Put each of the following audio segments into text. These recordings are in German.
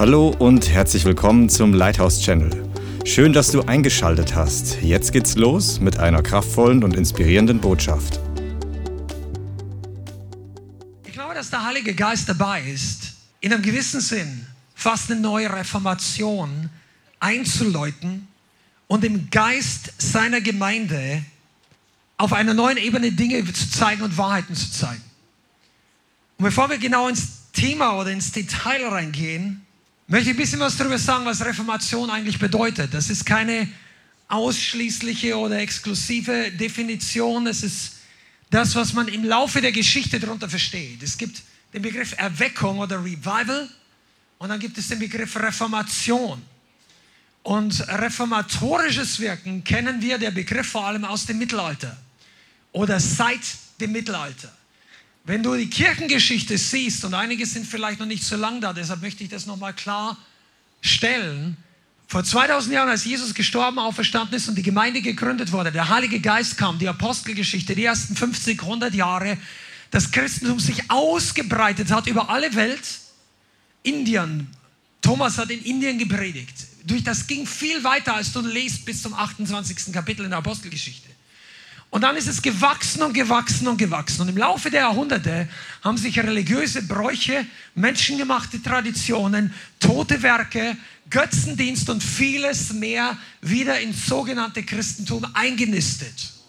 Hallo und herzlich willkommen zum Lighthouse Channel. Schön, dass du eingeschaltet hast. Jetzt geht's los mit einer kraftvollen und inspirierenden Botschaft. Ich glaube, dass der Heilige Geist dabei ist, in einem gewissen Sinn fast eine neue Reformation einzuläuten und im Geist seiner Gemeinde auf einer neuen Ebene Dinge zu zeigen und Wahrheiten zu zeigen. Und bevor wir genau ins Thema oder ins Detail reingehen, möchte ein bisschen was darüber sagen, was Reformation eigentlich bedeutet. Das ist keine ausschließliche oder exklusive Definition. Es ist das, was man im Laufe der Geschichte darunter versteht. Es gibt den Begriff Erweckung oder Revival und dann gibt es den Begriff Reformation. Und reformatorisches Wirken kennen wir, der Begriff vor allem aus dem Mittelalter oder seit dem Mittelalter. Wenn du die Kirchengeschichte siehst, und einige sind vielleicht noch nicht so lang da, deshalb möchte ich das nochmal klar stellen. Vor 2000 Jahren, als Jesus gestorben, auferstanden ist und die Gemeinde gegründet wurde, der Heilige Geist kam, die Apostelgeschichte, die ersten 50, 100 Jahre, das Christentum sich ausgebreitet hat über alle Welt. Indien, Thomas hat in Indien gepredigt. Durch das ging viel weiter, als du liest bis zum 28. Kapitel in der Apostelgeschichte. Und dann ist es gewachsen und gewachsen und gewachsen. Und im Laufe der Jahrhunderte haben sich religiöse Bräuche, menschengemachte Traditionen, tote Werke, Götzendienst und vieles mehr wieder ins sogenannte Christentum eingenistet.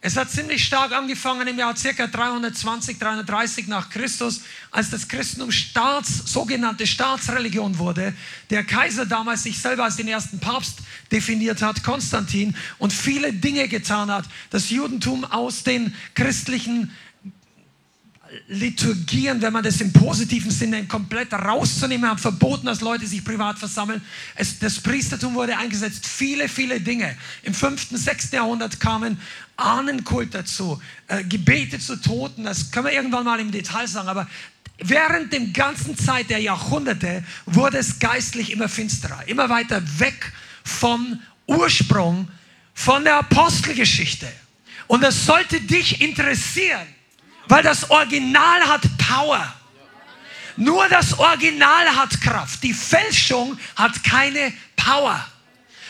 Es hat ziemlich stark angefangen im Jahr ca. 320, 330 nach Christus, als das Christentum Staats, sogenannte Staatsreligion wurde. Der Kaiser damals sich selber als den ersten Papst definiert hat, Konstantin, und viele Dinge getan hat, das Judentum aus den christlichen Liturgien, wenn man das im positiven Sinne komplett rauszunehmen, haben verboten, dass Leute sich privat versammeln. Es, das Priestertum wurde eingesetzt, viele, viele Dinge. Im 5., 6. Jahrhundert kamen Ahnenkult dazu, äh, Gebete zu Toten, das können wir irgendwann mal im Detail sagen, aber während der ganzen Zeit der Jahrhunderte wurde es geistlich immer finsterer, immer weiter weg vom Ursprung, von der Apostelgeschichte. Und das sollte dich interessieren weil das Original hat Power. Nur das Original hat Kraft. Die Fälschung hat keine Power.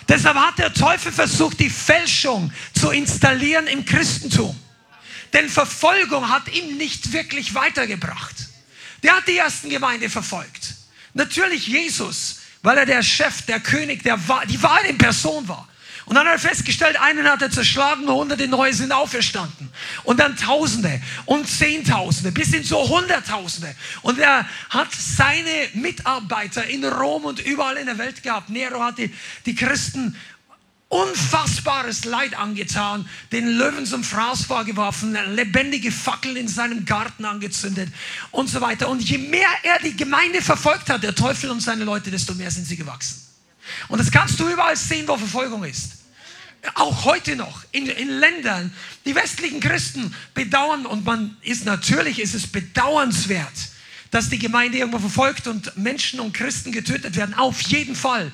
Deshalb hat der Teufel versucht, die Fälschung zu installieren im Christentum. Denn Verfolgung hat ihm nicht wirklich weitergebracht. Der hat die ersten Gemeinde verfolgt. Natürlich Jesus, weil er der Chef, der König, der die Wahl in Person war. Und dann hat er festgestellt, einen hat er zerschlagen, hunderte neue sind auferstanden. Und dann Tausende und Zehntausende, bis hin zu Hunderttausende. Und er hat seine Mitarbeiter in Rom und überall in der Welt gehabt. Nero hat die, die Christen unfassbares Leid angetan, den Löwen zum Fraß vorgeworfen, lebendige Fackel in seinem Garten angezündet und so weiter. Und je mehr er die Gemeinde verfolgt hat, der Teufel und seine Leute, desto mehr sind sie gewachsen. Und das kannst du überall sehen, wo Verfolgung ist auch heute noch in, in Ländern, die westlichen Christen bedauern und man ist natürlich, ist es bedauernswert, dass die Gemeinde irgendwo verfolgt und Menschen und Christen getötet werden. Auf jeden Fall.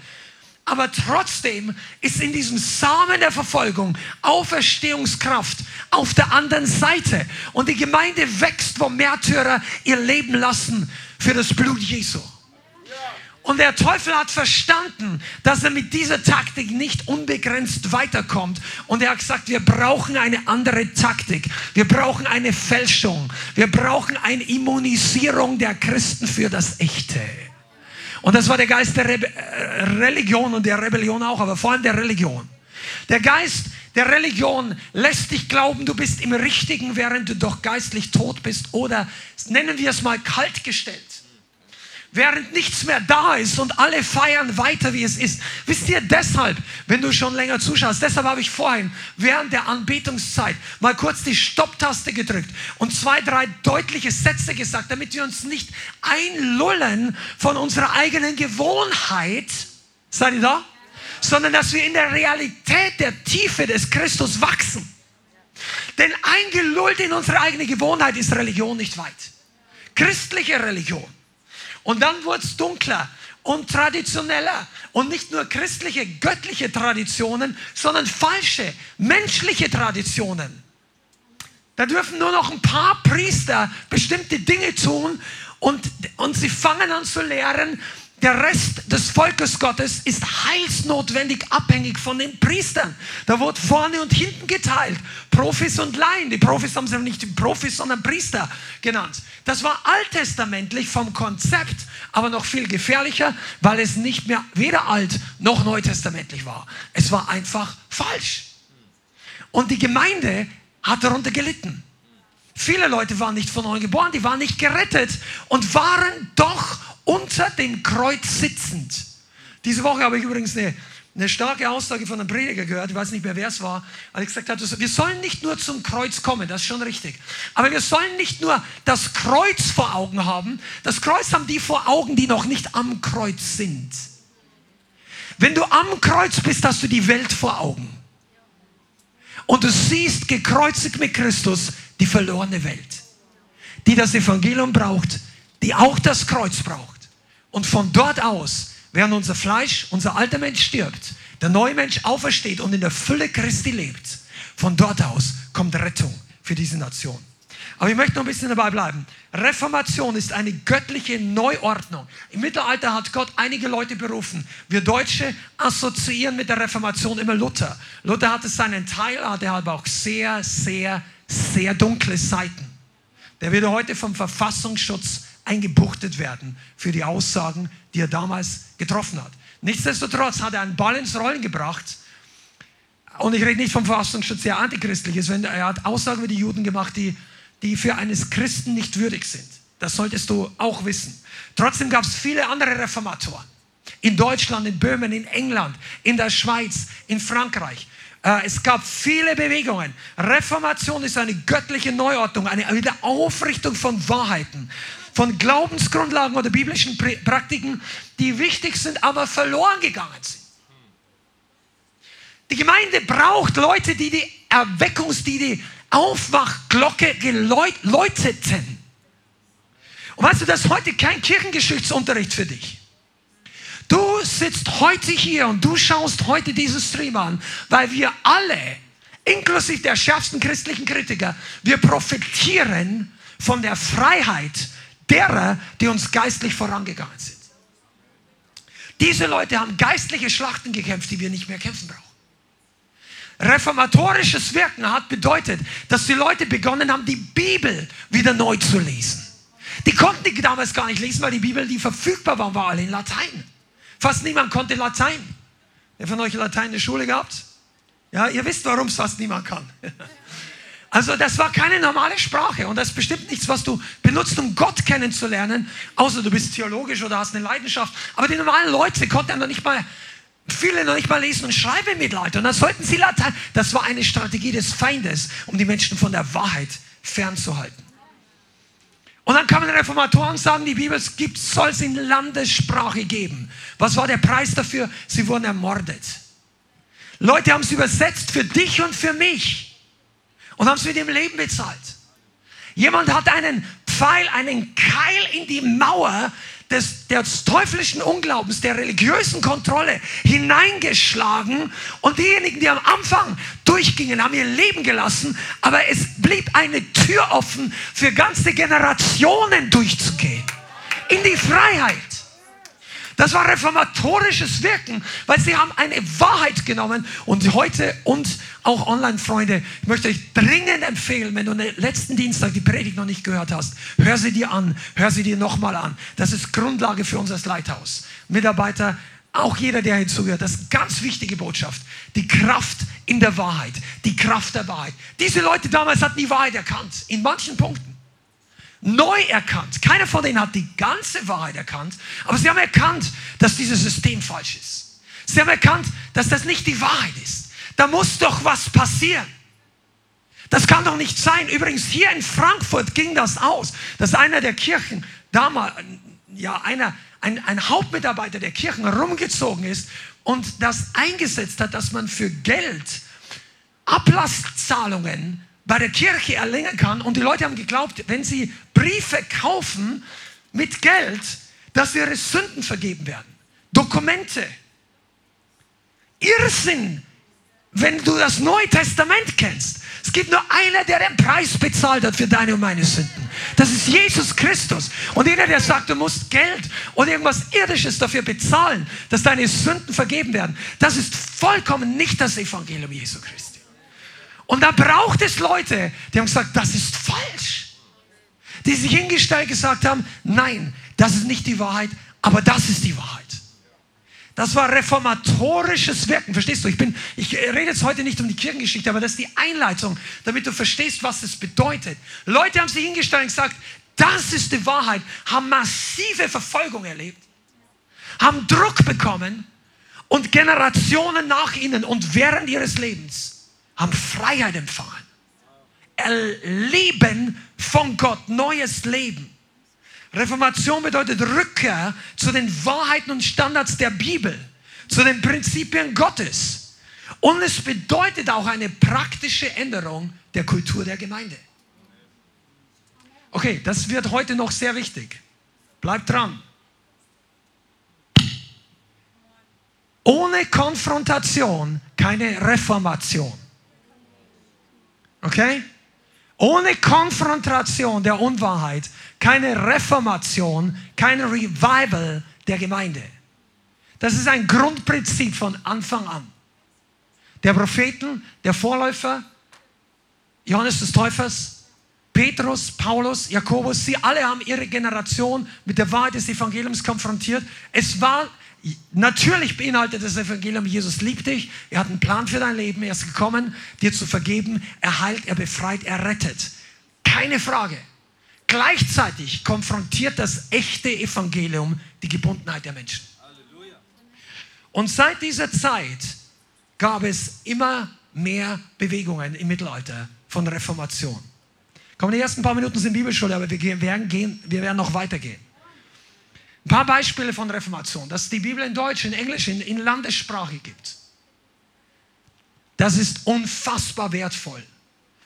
Aber trotzdem ist in diesem Samen der Verfolgung Auferstehungskraft auf der anderen Seite. Und die Gemeinde wächst, wo Märtyrer ihr Leben lassen für das Blut Jesu. Und der Teufel hat verstanden, dass er mit dieser Taktik nicht unbegrenzt weiterkommt. Und er hat gesagt, wir brauchen eine andere Taktik. Wir brauchen eine Fälschung. Wir brauchen eine Immunisierung der Christen für das Echte. Und das war der Geist der Re äh, Religion und der Rebellion auch, aber vor allem der Religion. Der Geist der Religion lässt dich glauben, du bist im Richtigen, während du doch geistlich tot bist. Oder nennen wir es mal kaltgestellt während nichts mehr da ist und alle feiern weiter, wie es ist. Wisst ihr, deshalb, wenn du schon länger zuschaust, deshalb habe ich vorhin während der Anbetungszeit mal kurz die Stopptaste gedrückt und zwei, drei deutliche Sätze gesagt, damit wir uns nicht einlullen von unserer eigenen Gewohnheit. Seid ihr da? Sondern dass wir in der Realität der Tiefe des Christus wachsen. Denn eingelullt in unsere eigene Gewohnheit ist Religion nicht weit. Christliche Religion und dann wurde es dunkler und traditioneller. Und nicht nur christliche, göttliche Traditionen, sondern falsche, menschliche Traditionen. Da dürfen nur noch ein paar Priester bestimmte Dinge tun und, und sie fangen an zu lehren, der Rest des Volkes Gottes ist heilsnotwendig abhängig von den Priestern. Da wurde vorne und hinten geteilt. Profis und Laien. Die Profis haben sie nicht Profis, sondern Priester genannt. Das war alttestamentlich vom Konzept, aber noch viel gefährlicher, weil es nicht mehr weder alt noch neutestamentlich war. Es war einfach falsch. Und die Gemeinde hat darunter gelitten. Viele Leute waren nicht von neuem geboren, die waren nicht gerettet und waren doch unter dem Kreuz sitzend. Diese Woche habe ich übrigens eine, eine starke Aussage von einem Prediger gehört, ich weiß nicht mehr, wer es war, er gesagt hat, wir sollen nicht nur zum Kreuz kommen, das ist schon richtig, aber wir sollen nicht nur das Kreuz vor Augen haben, das Kreuz haben die vor Augen, die noch nicht am Kreuz sind. Wenn du am Kreuz bist, hast du die Welt vor Augen. Und du siehst gekreuzigt mit Christus die verlorene Welt, die das Evangelium braucht, die auch das Kreuz braucht. Und von dort aus, während unser Fleisch, unser alter Mensch stirbt, der neue Mensch aufersteht und in der Fülle Christi lebt, von dort aus kommt Rettung für diese Nation. Aber ich möchte noch ein bisschen dabei bleiben. Reformation ist eine göttliche Neuordnung. Im Mittelalter hat Gott einige Leute berufen. Wir Deutsche assoziieren mit der Reformation immer Luther. Luther hatte seinen Teil, hatte aber auch sehr, sehr, sehr dunkle Seiten. Der wird heute vom Verfassungsschutz eingebuchtet werden für die Aussagen, die er damals getroffen hat. Nichtsdestotrotz hat er einen Ball ins Rollen gebracht. Und ich rede nicht vom Verfassungsschutz, der antichristlich ist. Er hat Aussagen über die Juden gemacht, die, die für eines Christen nicht würdig sind. Das solltest du auch wissen. Trotzdem gab es viele andere Reformatoren. In Deutschland, in Böhmen, in England, in der Schweiz, in Frankreich. Äh, es gab viele Bewegungen. Reformation ist eine göttliche Neuordnung, eine Wiederaufrichtung von Wahrheiten von Glaubensgrundlagen oder biblischen Praktiken, die wichtig sind, aber verloren gegangen sind. Die Gemeinde braucht Leute, die die Erweckungs-, die die Aufwachglocke geläuteten. Und weißt du, das ist heute kein Kirchengeschichtsunterricht für dich. Du sitzt heute hier und du schaust heute diesen Stream an, weil wir alle, inklusive der schärfsten christlichen Kritiker, wir profitieren von der Freiheit derer, die uns geistlich vorangegangen sind. Diese Leute haben geistliche Schlachten gekämpft, die wir nicht mehr kämpfen brauchen. Reformatorisches Wirken hat bedeutet, dass die Leute begonnen haben, die Bibel wieder neu zu lesen. Die konnten die damals gar nicht lesen, weil die Bibel, die verfügbar war, war alle in Latein. Fast niemand konnte Latein. Wer von euch Latein in der Schule gehabt? Ja, ihr wisst, warum es fast niemand kann. Also das war keine normale Sprache und das ist bestimmt nichts, was du benutzt, um Gott kennenzulernen, außer du bist theologisch oder hast eine Leidenschaft. Aber die normalen Leute konnten noch nicht mal, viele noch nicht mal lesen und schreiben im Mittelalter. Und dann sollten sie Latein. Das war eine Strategie des Feindes, um die Menschen von der Wahrheit fernzuhalten. Und dann kamen Reformatoren und sagen, die Bibel soll es in Landessprache geben. Was war der Preis dafür? Sie wurden ermordet. Leute haben es übersetzt für dich und für mich und haben es mit dem Leben bezahlt. Jemand hat einen Pfeil, einen Keil in die Mauer des, des teuflischen Unglaubens, der religiösen Kontrolle hineingeschlagen und diejenigen, die am Anfang durchgingen, haben ihr Leben gelassen, aber es blieb eine Tür offen für ganze Generationen durchzugehen. In die Freiheit. Das war reformatorisches Wirken, weil sie haben eine Wahrheit genommen und heute und auch Online-Freunde, ich möchte euch dringend empfehlen, wenn du letzten Dienstag die Predigt noch nicht gehört hast, hör sie dir an, hör sie dir nochmal an. Das ist Grundlage für unser Leithaus. Mitarbeiter, auch jeder, der hinzugehört, das ist ganz wichtige Botschaft. Die Kraft in der Wahrheit, die Kraft der Wahrheit. Diese Leute damals hatten die Wahrheit erkannt, in manchen Punkten neu erkannt. Keiner von denen hat die ganze Wahrheit erkannt, aber sie haben erkannt, dass dieses System falsch ist. Sie haben erkannt, dass das nicht die Wahrheit ist. Da muss doch was passieren. Das kann doch nicht sein. Übrigens, hier in Frankfurt ging das aus, dass einer der Kirchen damals, ja, einer, ein, ein Hauptmitarbeiter der Kirchen rumgezogen ist und das eingesetzt hat, dass man für Geld Ablasszahlungen bei der Kirche erlangen kann. Und die Leute haben geglaubt, wenn sie Briefe kaufen mit Geld, dass ihre Sünden vergeben werden. Dokumente. Irrsinn, wenn du das Neue Testament kennst. Es gibt nur einer, der den Preis bezahlt hat für deine und meine Sünden. Das ist Jesus Christus. Und jeder, der sagt, du musst Geld oder irgendwas Irdisches dafür bezahlen, dass deine Sünden vergeben werden, das ist vollkommen nicht das Evangelium Jesu Christi. Und da braucht es Leute, die haben gesagt, das ist falsch. Die sich hingestellt gesagt haben, nein, das ist nicht die Wahrheit, aber das ist die Wahrheit. Das war reformatorisches Wirken. Verstehst du? Ich, bin, ich rede jetzt heute nicht um die Kirchengeschichte, aber das ist die Einleitung, damit du verstehst, was es bedeutet. Leute haben sich hingestellt und gesagt, das ist die Wahrheit, haben massive Verfolgung erlebt, haben Druck bekommen und Generationen nach ihnen und während ihres Lebens haben Freiheit empfangen. Erleben von Gott neues Leben. Reformation bedeutet Rückkehr zu den Wahrheiten und Standards der Bibel, zu den Prinzipien Gottes. Und es bedeutet auch eine praktische Änderung der Kultur der Gemeinde. Okay, das wird heute noch sehr wichtig. Bleibt dran. Ohne Konfrontation keine Reformation. Okay? Ohne Konfrontation der Unwahrheit keine Reformation, kein Revival der Gemeinde. Das ist ein Grundprinzip von Anfang an. Der Propheten, der Vorläufer, Johannes des Täufers, Petrus, Paulus, Jakobus, sie alle haben ihre Generation mit der Wahrheit des Evangeliums konfrontiert. Es war Natürlich beinhaltet das Evangelium, Jesus liebt dich, er hat einen Plan für dein Leben, er ist gekommen, dir zu vergeben, er heilt, er befreit, er rettet. Keine Frage. Gleichzeitig konfrontiert das echte Evangelium die Gebundenheit der Menschen. Und seit dieser Zeit gab es immer mehr Bewegungen im Mittelalter von Reformation. Kommen die ersten paar Minuten sind Bibelschule, aber wir werden, gehen, wir werden noch weitergehen. Ein paar Beispiele von Reformation, dass es die Bibel in Deutsch, in Englisch, in, in Landessprache gibt. Das ist unfassbar wertvoll.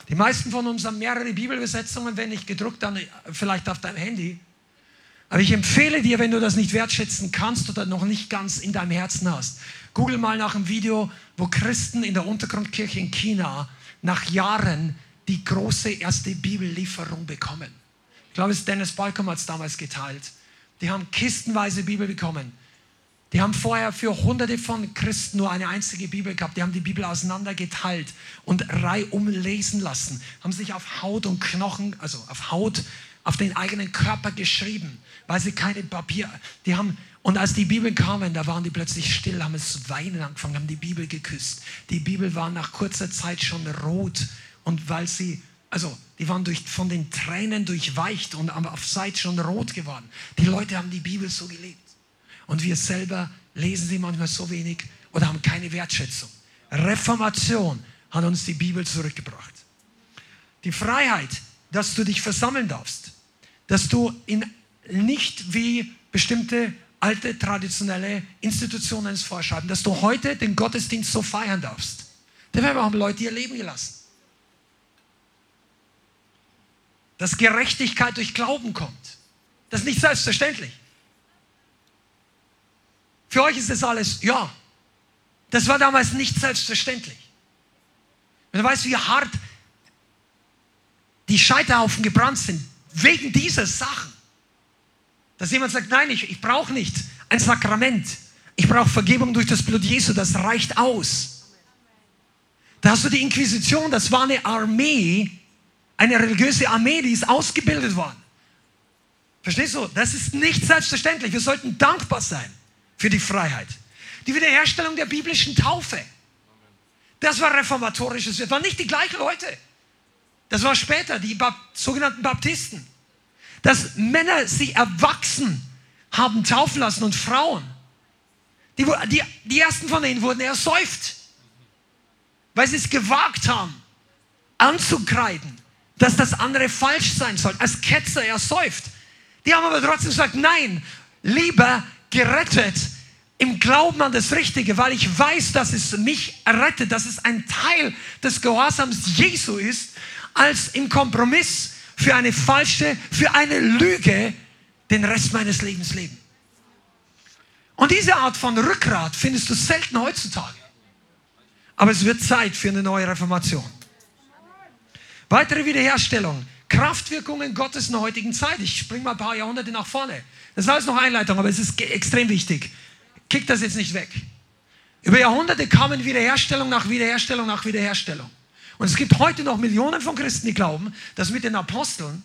Die meisten von uns haben mehrere Bibelübersetzungen, wenn nicht gedruckt, dann vielleicht auf deinem Handy. Aber ich empfehle dir, wenn du das nicht wertschätzen kannst oder noch nicht ganz in deinem Herzen hast, google mal nach einem Video, wo Christen in der Untergrundkirche in China nach Jahren die große erste Bibellieferung bekommen. Ich glaube, es Dennis Balcom hat es damals geteilt. Die haben kistenweise Bibel bekommen. Die haben vorher für hunderte von Christen nur eine einzige Bibel gehabt. Die haben die Bibel auseinandergeteilt und reihum lesen lassen. Haben sich auf Haut und Knochen, also auf Haut, auf den eigenen Körper geschrieben, weil sie keine Papier, die haben, und als die Bibel kamen, da waren die plötzlich still, haben es weinen angefangen, haben die Bibel geküsst. Die Bibel war nach kurzer Zeit schon rot und weil sie, also die waren durch, von den Tränen durchweicht und auf Zeit schon rot geworden. Die Leute haben die Bibel so geliebt. Und wir selber lesen sie manchmal so wenig oder haben keine Wertschätzung. Reformation hat uns die Bibel zurückgebracht. Die Freiheit, dass du dich versammeln darfst, dass du in nicht wie bestimmte alte traditionelle Institutionen es vorschreiben, dass du heute den Gottesdienst so feiern darfst. Wir haben Leute ihr Leben gelassen. Dass Gerechtigkeit durch Glauben kommt. Das ist nicht selbstverständlich. Für euch ist das alles, ja. Das war damals nicht selbstverständlich. Wenn du weißt, wie hart die Scheiterhaufen gebrannt sind, wegen dieser Sachen. Dass jemand sagt, nein, ich, ich brauche nicht ein Sakrament. Ich brauche Vergebung durch das Blut Jesu, das reicht aus. Da hast du die Inquisition, das war eine Armee, eine religiöse Armee, die ist ausgebildet worden. Verstehst du? Das ist nicht selbstverständlich. Wir sollten dankbar sein für die Freiheit. Die Wiederherstellung der biblischen Taufe. Das war reformatorisches. Das waren nicht die gleichen Leute. Das war später, die Bap sogenannten Baptisten. Dass Männer sich erwachsen haben taufen lassen und Frauen. Die, die, die ersten von ihnen wurden ersäuft, weil sie es gewagt haben, anzukreiden, dass das andere falsch sein soll. Als Ketzer ersäuft. Die haben aber trotzdem gesagt, nein, lieber gerettet im Glauben an das Richtige, weil ich weiß, dass es mich errettet, dass es ein Teil des Gehorsams Jesu ist, als im Kompromiss für eine falsche, für eine Lüge den Rest meines Lebens leben. Und diese Art von Rückgrat findest du selten heutzutage. Aber es wird Zeit für eine neue Reformation. Weitere Wiederherstellung Kraftwirkungen Gottes in der heutigen Zeit. Ich springe mal ein paar Jahrhunderte nach vorne. Das ist alles noch Einleitung, aber es ist extrem wichtig. Kick das jetzt nicht weg. Über Jahrhunderte kamen Wiederherstellung nach Wiederherstellung nach Wiederherstellung. Und es gibt heute noch Millionen von Christen, die glauben, dass mit den Aposteln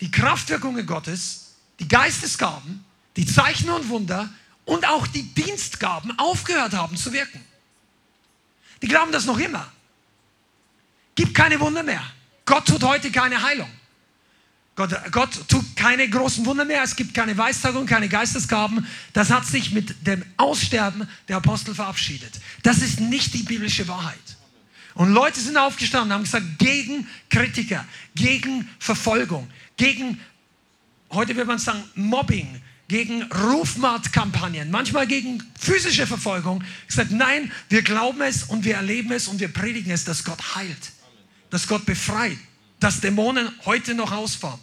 die Kraftwirkungen Gottes, die Geistesgaben, die Zeichen und Wunder und auch die Dienstgaben aufgehört haben zu wirken. Die glauben das noch immer. Gibt keine Wunder mehr. Gott tut heute keine Heilung. Gott, Gott tut keine großen Wunder mehr. Es gibt keine Weissagung, keine Geistesgaben. Das hat sich mit dem Aussterben der Apostel verabschiedet. Das ist nicht die biblische Wahrheit. Und Leute sind aufgestanden und haben gesagt, gegen Kritiker, gegen Verfolgung, gegen, heute würde man sagen, Mobbing, gegen Rufmordkampagnen, manchmal gegen physische Verfolgung. Gesagt, nein, wir glauben es und wir erleben es und wir predigen es, dass Gott heilt, dass Gott befreit, dass Dämonen heute noch ausfahren.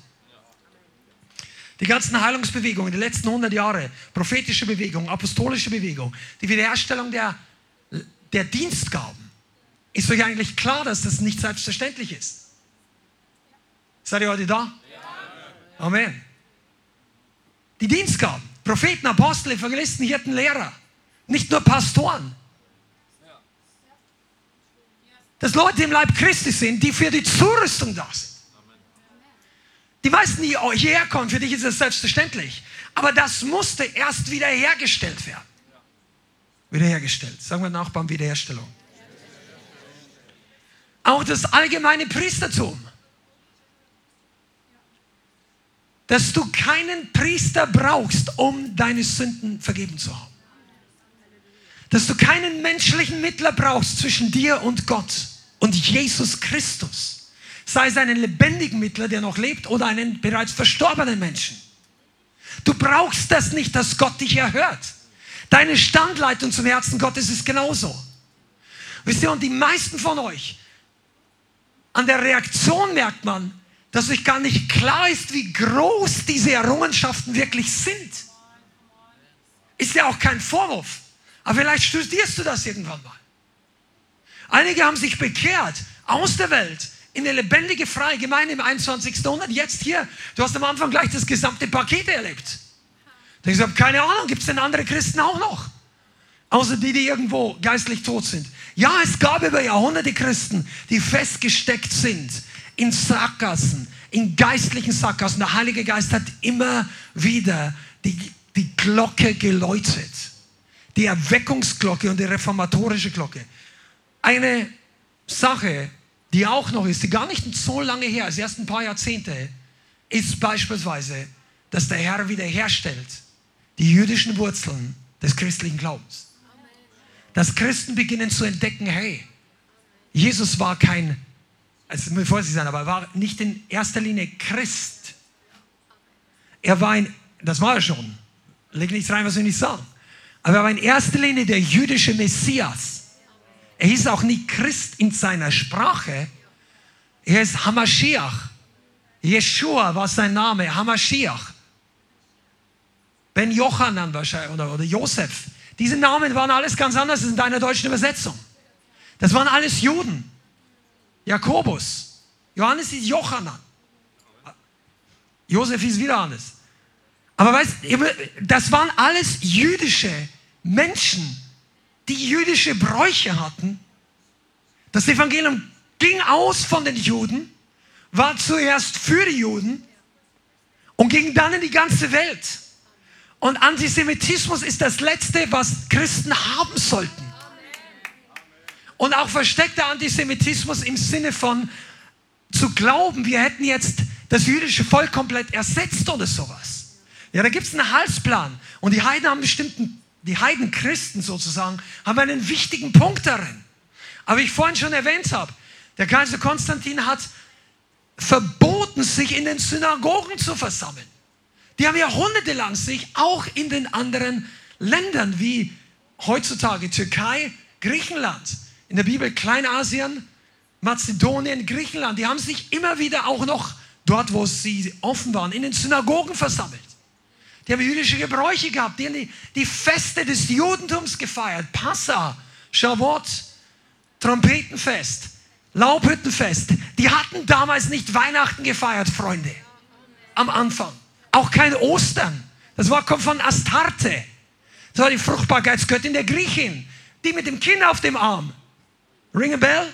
Die ganzen Heilungsbewegungen, die letzten 100 Jahre, prophetische Bewegung, apostolische Bewegung, die Wiederherstellung der, der Dienstgaben, ist euch eigentlich klar, dass das nicht selbstverständlich ist? Seid ihr heute da? Amen. Die Dienstgaben, Propheten, Apostel, Evangelisten, Hirten, Lehrer, nicht nur Pastoren. Dass Leute im Leib Christi sind, die für die Zurüstung da sind. Die meisten, die hierher kommen, für dich ist das selbstverständlich. Aber das musste erst wiederhergestellt werden. Wiederhergestellt. Sagen wir Nachbarn Wiederherstellung. Auch das allgemeine Priestertum. Dass du keinen Priester brauchst, um deine Sünden vergeben zu haben. Dass du keinen menschlichen Mittler brauchst zwischen dir und Gott und Jesus Christus sei es einen lebendigen Mittler, der noch lebt, oder einen bereits verstorbenen Menschen. Du brauchst das nicht, dass Gott dich erhört. Deine Standleitung zum Herzen Gottes ist genauso. Wisst ihr, und die meisten von euch, an der Reaktion merkt man, dass euch gar nicht klar ist, wie groß diese Errungenschaften wirklich sind. Ist ja auch kein Vorwurf. Aber vielleicht studierst du das irgendwann mal. Einige haben sich bekehrt aus der Welt, in eine lebendige, freie Gemeinde im 21. Jahrhundert. Jetzt hier, du hast am Anfang gleich das gesamte Paket erlebt. Ich habe keine Ahnung, gibt es denn andere Christen auch noch? Außer die, die irgendwo geistlich tot sind. Ja, es gab über Jahrhunderte Christen, die festgesteckt sind in Sackgassen, in geistlichen Sackgassen. Der Heilige Geist hat immer wieder die, die Glocke geläutet. Die Erweckungsglocke und die reformatorische Glocke. Eine Sache, die auch noch ist, die gar nicht so lange her ist, erst ein paar Jahrzehnte, ist beispielsweise, dass der Herr wiederherstellt die jüdischen Wurzeln des christlichen Glaubens. Dass Christen beginnen zu entdecken, hey, Jesus war kein, also muss vorsichtig sein, aber er war nicht in erster Linie Christ. Er war ein, das war er schon, leg nichts rein, was wir nicht sagen. Aber er war in erster Linie der jüdische Messias. Er hieß auch nicht Christ in seiner Sprache. Er ist Hamashiach. Jeshua war sein Name, Hamashiach. Ben Jochanan wahrscheinlich oder, oder Josef. Diese Namen waren alles ganz anders in deiner deutschen Übersetzung. Das waren alles Juden. Jakobus. Johannes ist Jochanan. Josef ist wieder anders. Aber weißt, das waren alles jüdische Menschen die jüdische Bräuche hatten. Das Evangelium ging aus von den Juden, war zuerst für die Juden und ging dann in die ganze Welt. Und Antisemitismus ist das Letzte, was Christen haben sollten. Und auch versteckter Antisemitismus im Sinne von zu glauben, wir hätten jetzt das jüdische Volk komplett ersetzt oder sowas. Ja, da gibt es einen Halsplan. Und die Heiden haben bestimmten die Heidenchristen sozusagen, haben einen wichtigen Punkt darin. Aber wie ich vorhin schon erwähnt habe, der Kaiser Konstantin hat verboten, sich in den Synagogen zu versammeln. Die haben jahrhundertelang sich auch in den anderen Ländern wie heutzutage Türkei, Griechenland, in der Bibel Kleinasien, Mazedonien, Griechenland, die haben sich immer wieder auch noch dort, wo sie offen waren, in den Synagogen versammelt. Die haben jüdische Gebräuche gehabt, die haben die, die Feste des Judentums gefeiert. Passa, Shavuot, Trompetenfest. Laubhüttenfest. Die hatten damals nicht Weihnachten gefeiert, Freunde. Am Anfang. Auch kein Ostern. Das war, kommt von Astarte. Das war die Fruchtbarkeitsgöttin der Griechin. Die mit dem Kind auf dem Arm. Ring a bell?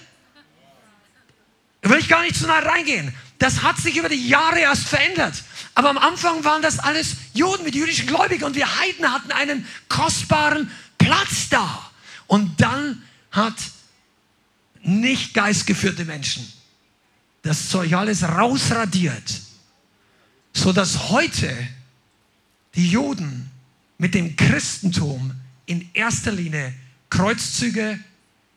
Da will ich gar nicht zu nah reingehen. Das hat sich über die Jahre erst verändert. Aber am Anfang waren das alles Juden mit jüdischen Gläubigen und wir Heiden hatten einen kostbaren Platz da. Und dann hat nicht geistgeführte Menschen das Zeug alles rausradiert, sodass heute die Juden mit dem Christentum in erster Linie Kreuzzüge,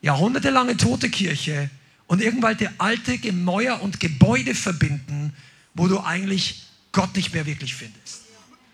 jahrhundertelange tote Kirche und irgendwelche alte Gemäuer und Gebäude verbinden, wo du eigentlich Gott nicht mehr wirklich findest.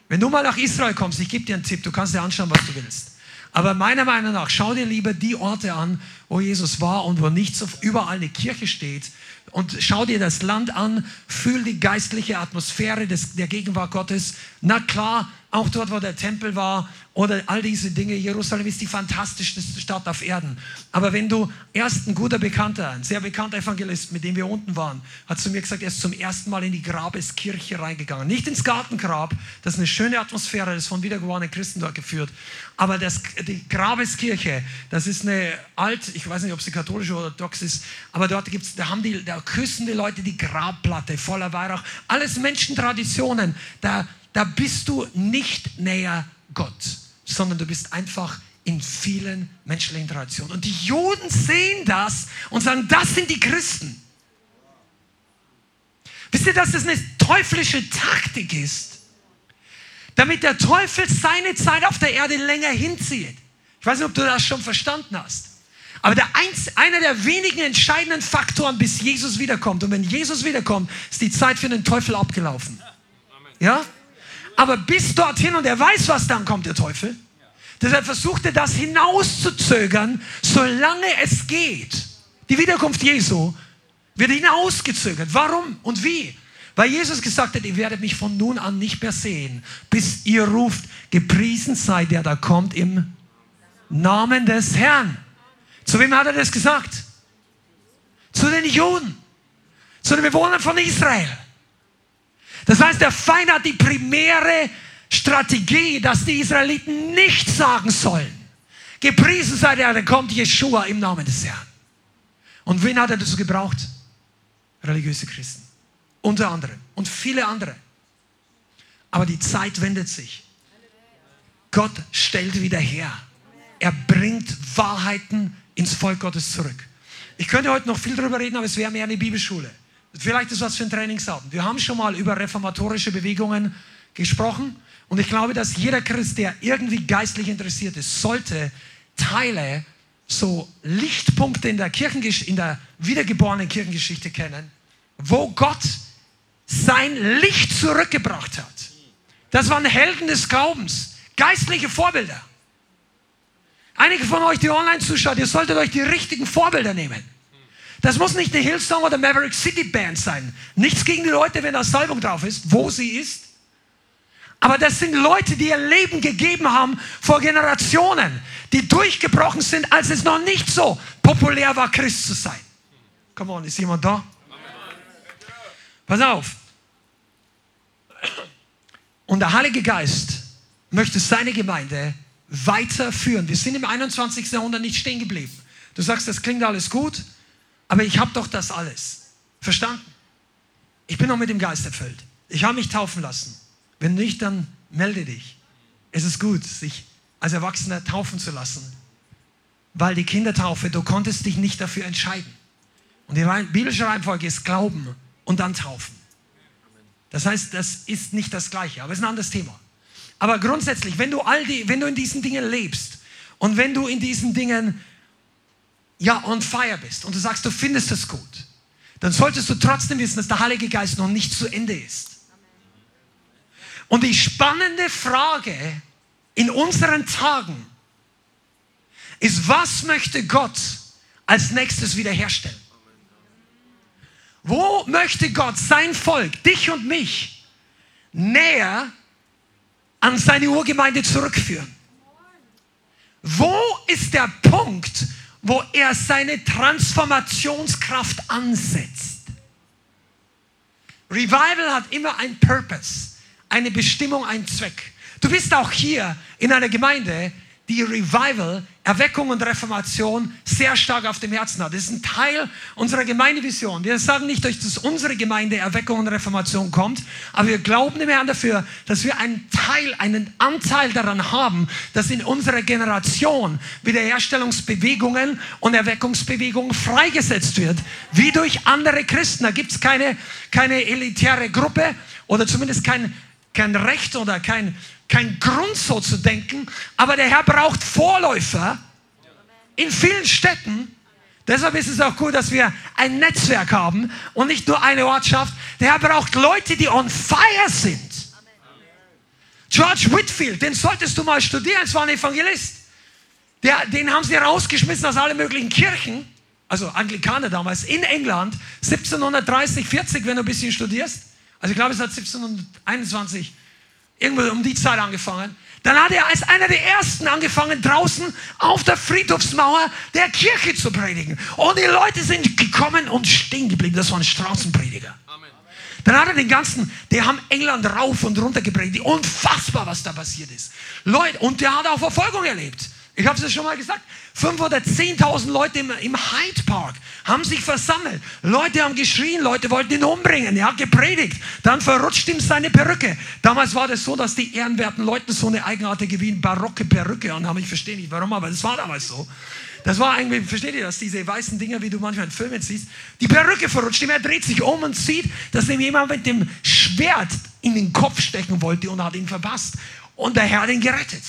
Wenn du mal nach Israel kommst, ich gebe dir einen Tipp, du kannst dir anschauen, was du willst. Aber meiner Meinung nach, schau dir lieber die Orte an, wo Jesus war und wo nicht so überall eine Kirche steht. Und schau dir das Land an, fühl die geistliche Atmosphäre des, der Gegenwart Gottes. Na klar, auch dort, wo der Tempel war oder all diese Dinge. Jerusalem ist die fantastischste Stadt auf Erden. Aber wenn du erst ein guter Bekannter, ein sehr bekannter Evangelist, mit dem wir unten waren, hat zu mir gesagt, er ist zum ersten Mal in die Grabeskirche reingegangen. Nicht ins Gartengrab, das ist eine schöne Atmosphäre, das ist von wiedergeborenen Christen dort geführt. Aber das, die Grabeskirche, das ist eine alt, ich weiß nicht, ob sie katholisch oder orthodox ist, aber dort gibt's, da haben die, da küssen die Leute die Grabplatte voller Weihrauch. Alles Menschentraditionen. Da da bist du nicht näher Gott, sondern du bist einfach in vielen menschlichen Traditionen. Und die Juden sehen das und sagen, das sind die Christen. Wisst ihr, dass das eine teuflische Taktik ist? Damit der Teufel seine Zeit auf der Erde länger hinzieht. Ich weiß nicht, ob du das schon verstanden hast. Aber der eins, einer der wenigen entscheidenden Faktoren, bis Jesus wiederkommt, und wenn Jesus wiederkommt, ist die Zeit für den Teufel abgelaufen. Ja? Aber bis dorthin, und er weiß, was dann kommt, der Teufel, deshalb versucht er das hinauszuzögern, solange es geht. Die Wiederkunft Jesu wird hinausgezögert. Warum und wie? Weil Jesus gesagt hat, ihr werdet mich von nun an nicht mehr sehen, bis ihr ruft, gepriesen sei der da kommt im Namen des Herrn. Zu wem hat er das gesagt? Zu den Juden, zu den Bewohnern von Israel. Das heißt, der Feind hat die primäre Strategie, dass die Israeliten nicht sagen sollen. Gepriesen sei der, dann kommt Jeshua im Namen des Herrn. Und wen hat er dazu gebraucht? Religiöse Christen. Unter anderem. Und viele andere. Aber die Zeit wendet sich. Gott stellt wieder her. Er bringt Wahrheiten ins Volk Gottes zurück. Ich könnte heute noch viel darüber reden, aber es wäre mehr eine Bibelschule. Vielleicht ist was für ein Trainingsabend. Wir haben schon mal über reformatorische Bewegungen gesprochen und ich glaube, dass jeder Christ, der irgendwie geistlich interessiert ist, sollte Teile, so Lichtpunkte in der, Kirchengesch in der wiedergeborenen Kirchengeschichte kennen, wo Gott sein Licht zurückgebracht hat. Das waren Helden des Glaubens, geistliche Vorbilder. Einige von euch, die online zuschaut, ihr solltet euch die richtigen Vorbilder nehmen. Das muss nicht eine Hillsong oder Maverick City Band sein. Nichts gegen die Leute, wenn da Salbung drauf ist, wo sie ist. Aber das sind Leute, die ihr Leben gegeben haben vor Generationen, die durchgebrochen sind, als es noch nicht so populär war, Christ zu sein. Come on, ist jemand da? Pass auf. Und der Heilige Geist möchte seine Gemeinde weiterführen. Wir sind im 21. Jahrhundert nicht stehen geblieben. Du sagst, das klingt alles gut. Aber ich habe doch das alles. Verstanden? Ich bin noch mit dem Geist erfüllt. Ich habe mich taufen lassen. Wenn nicht, dann melde dich. Es ist gut, sich als Erwachsener taufen zu lassen. Weil die Kindertaufe, du konntest dich nicht dafür entscheiden. Und die biblische Reihenfolge ist Glauben und dann Taufen. Das heißt, das ist nicht das Gleiche, aber es ist ein anderes Thema. Aber grundsätzlich, wenn du, all die, wenn du in diesen Dingen lebst und wenn du in diesen Dingen ja on fire bist und du sagst, du findest es gut, dann solltest du trotzdem wissen, dass der Heilige Geist noch nicht zu Ende ist. Und die spannende Frage in unseren Tagen ist, was möchte Gott als nächstes wiederherstellen? Wo möchte Gott sein Volk, dich und mich, näher an seine Urgemeinde zurückführen? Wo ist der Punkt, wo er seine Transformationskraft ansetzt. Revival hat immer ein Purpose, eine Bestimmung, einen Zweck. Du bist auch hier in einer Gemeinde, die Revival, Erweckung und Reformation sehr stark auf dem Herzen hat. Das ist ein Teil unserer Gemeindevision. Wir sagen nicht, dass unsere Gemeinde Erweckung und Reformation kommt, aber wir glauben im Herrn dafür, dass wir einen Teil, einen Anteil daran haben, dass in unserer Generation Wiederherstellungsbewegungen und Erweckungsbewegungen freigesetzt wird, wie durch andere Christen. Da gibt es keine, keine elitäre Gruppe oder zumindest kein, kein Recht oder kein, kein Grund so zu denken, aber der Herr braucht Vorläufer in vielen Städten. Deshalb ist es auch gut, dass wir ein Netzwerk haben und nicht nur eine Ortschaft. Der Herr braucht Leute, die on fire sind. George Whitfield, den solltest du mal studieren, es war ein Evangelist. Der, den haben sie rausgeschmissen aus allen möglichen Kirchen, also Anglikaner damals, in England, 1730, 40, wenn du ein bisschen studierst. Also ich glaube, es hat 1721 irgendwo um die Zeit angefangen. Dann hat er als einer der ersten angefangen, draußen auf der Friedhofsmauer der Kirche zu predigen. Und die Leute sind gekommen und stehen geblieben. Das waren Straßenprediger. Amen. Dann hat er den ganzen, die haben England rauf und runter gepredigt. Unfassbar, was da passiert ist. Leute, und der hat auch Verfolgung erlebt. Ich habe es schon mal gesagt. 5 oder 10.000 Leute im, im Hyde Park haben sich versammelt. Leute haben geschrien, Leute wollten ihn umbringen. Er hat gepredigt. Dann verrutscht ihm seine Perücke. Damals war das so, dass die ehrenwerten Leute so eine eigenartige wie eine barocke Perücke anhaben. Ich verstehe nicht warum, aber das war damals so. Das war irgendwie, versteht ihr das, diese weißen Dinger, wie du manchmal in Filmen siehst. Die Perücke verrutscht ihm, er dreht sich um und sieht, dass ihm jemand mit dem Schwert in den Kopf stechen wollte und hat ihn verpasst. Und der Herr hat ihn gerettet.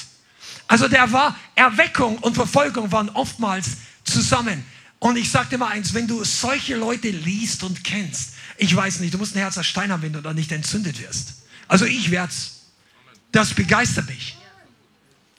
Also der war, Erweckung und Verfolgung waren oftmals zusammen. Und ich sagte mal eins, wenn du solche Leute liest und kennst, ich weiß nicht, du musst ein Herz aus Stein haben, wenn du da nicht entzündet wirst. Also ich werde. Das begeistert mich.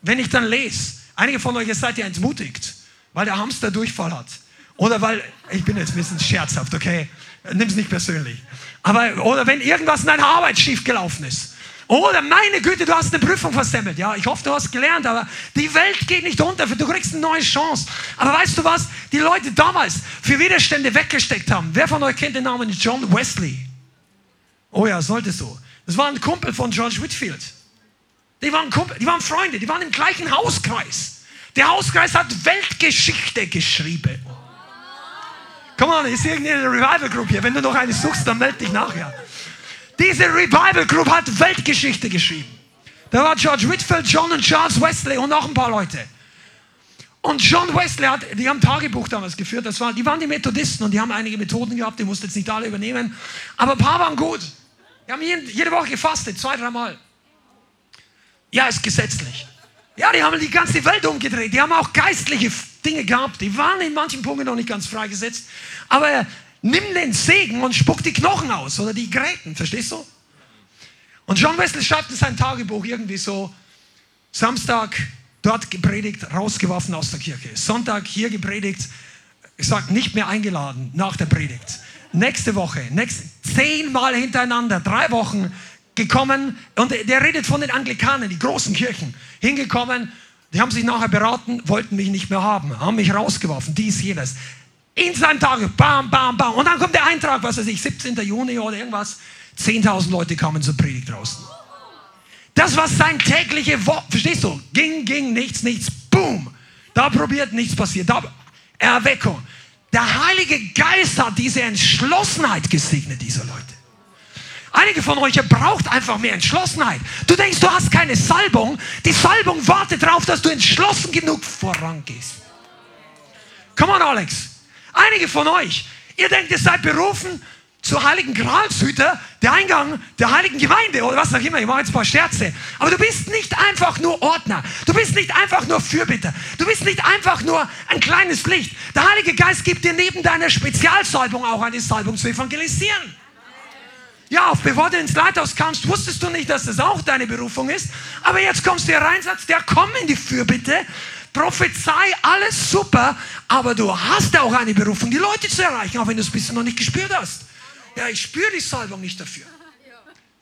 Wenn ich dann lese, einige von euch seid ja entmutigt, weil der Hamster Durchfall hat. Oder weil, ich bin jetzt ein bisschen scherzhaft, okay? Nimm es nicht persönlich. Aber, oder wenn irgendwas in deiner Arbeit schief gelaufen ist. Oder meine Güte, du hast eine Prüfung versemmelt. Ja, ich hoffe, du hast gelernt, aber die Welt geht nicht unter. Du kriegst eine neue Chance. Aber weißt du was? Die Leute damals für Widerstände weggesteckt haben. Wer von euch kennt den Namen John Wesley? Oh ja, sollte so. Das war ein Kumpel von George Whitfield. Die waren, Kumpel, die waren Freunde, die waren im gleichen Hauskreis. Der Hauskreis hat Weltgeschichte geschrieben. Komm on, ist irgendeine Revival Group hier. Wenn du noch eine suchst, dann melde dich nachher. Diese Revival Group hat Weltgeschichte geschrieben. Da war George Whitfield, John und Charles Wesley und noch ein paar Leute. Und John Wesley hat, die haben Tagebuch damals geführt, das war, die waren die Methodisten und die haben einige Methoden gehabt, die mussten jetzt nicht alle übernehmen, aber ein paar waren gut. Die haben jede, jede Woche gefastet, zwei, dreimal. Ja, ist gesetzlich. Ja, die haben die ganze Welt umgedreht, die haben auch geistliche Dinge gehabt, die waren in manchen Punkten noch nicht ganz freigesetzt, aber nimm den Segen und spuck die Knochen aus oder die Gräten, verstehst du? Und John Wesley schreibt in sein Tagebuch irgendwie so, Samstag dort gepredigt, rausgeworfen aus der Kirche. Sonntag hier gepredigt, gesagt, nicht mehr eingeladen nach der Predigt. Nächste Woche, nächste, zehnmal hintereinander, drei Wochen gekommen und der redet von den Anglikanen, die großen Kirchen, hingekommen, die haben sich nachher beraten, wollten mich nicht mehr haben, haben mich rausgeworfen, dies, jenes in seinem Tag, bam, bam, bam. Und dann kommt der Eintrag, was weiß ich, 17. Juni oder irgendwas. 10.000 Leute kamen zur Predigt draußen. Das war sein tägliche Wort. Verstehst du? Ging, ging, nichts, nichts. Boom. Da probiert, nichts passiert. Da, Erweckung. Der Heilige Geist hat diese Entschlossenheit gesegnet, diese Leute. Einige von euch, ihr braucht einfach mehr Entschlossenheit. Du denkst, du hast keine Salbung. Die Salbung wartet darauf, dass du entschlossen genug vorangehst. Come on, Alex. Einige von euch, ihr denkt, ihr seid berufen zur heiligen Gralshüter, der Eingang der heiligen Gemeinde oder was auch immer. Ich mache jetzt ein paar Scherze. Aber du bist nicht einfach nur Ordner. Du bist nicht einfach nur Fürbitter. Du bist nicht einfach nur ein kleines Licht. Der Heilige Geist gibt dir neben deiner Spezialsalbung auch eine Salbung zu evangelisieren. Ja, bevor du ins Leithaus kamst, wusstest du nicht, dass das auch deine Berufung ist. Aber jetzt kommst du hier rein, sagst, der komm in die Fürbitte Prophezei, alles super, aber du hast auch eine Berufung, die Leute zu erreichen, auch wenn du es bisher noch nicht gespürt hast. Ja, ich spüre die Salbung nicht dafür.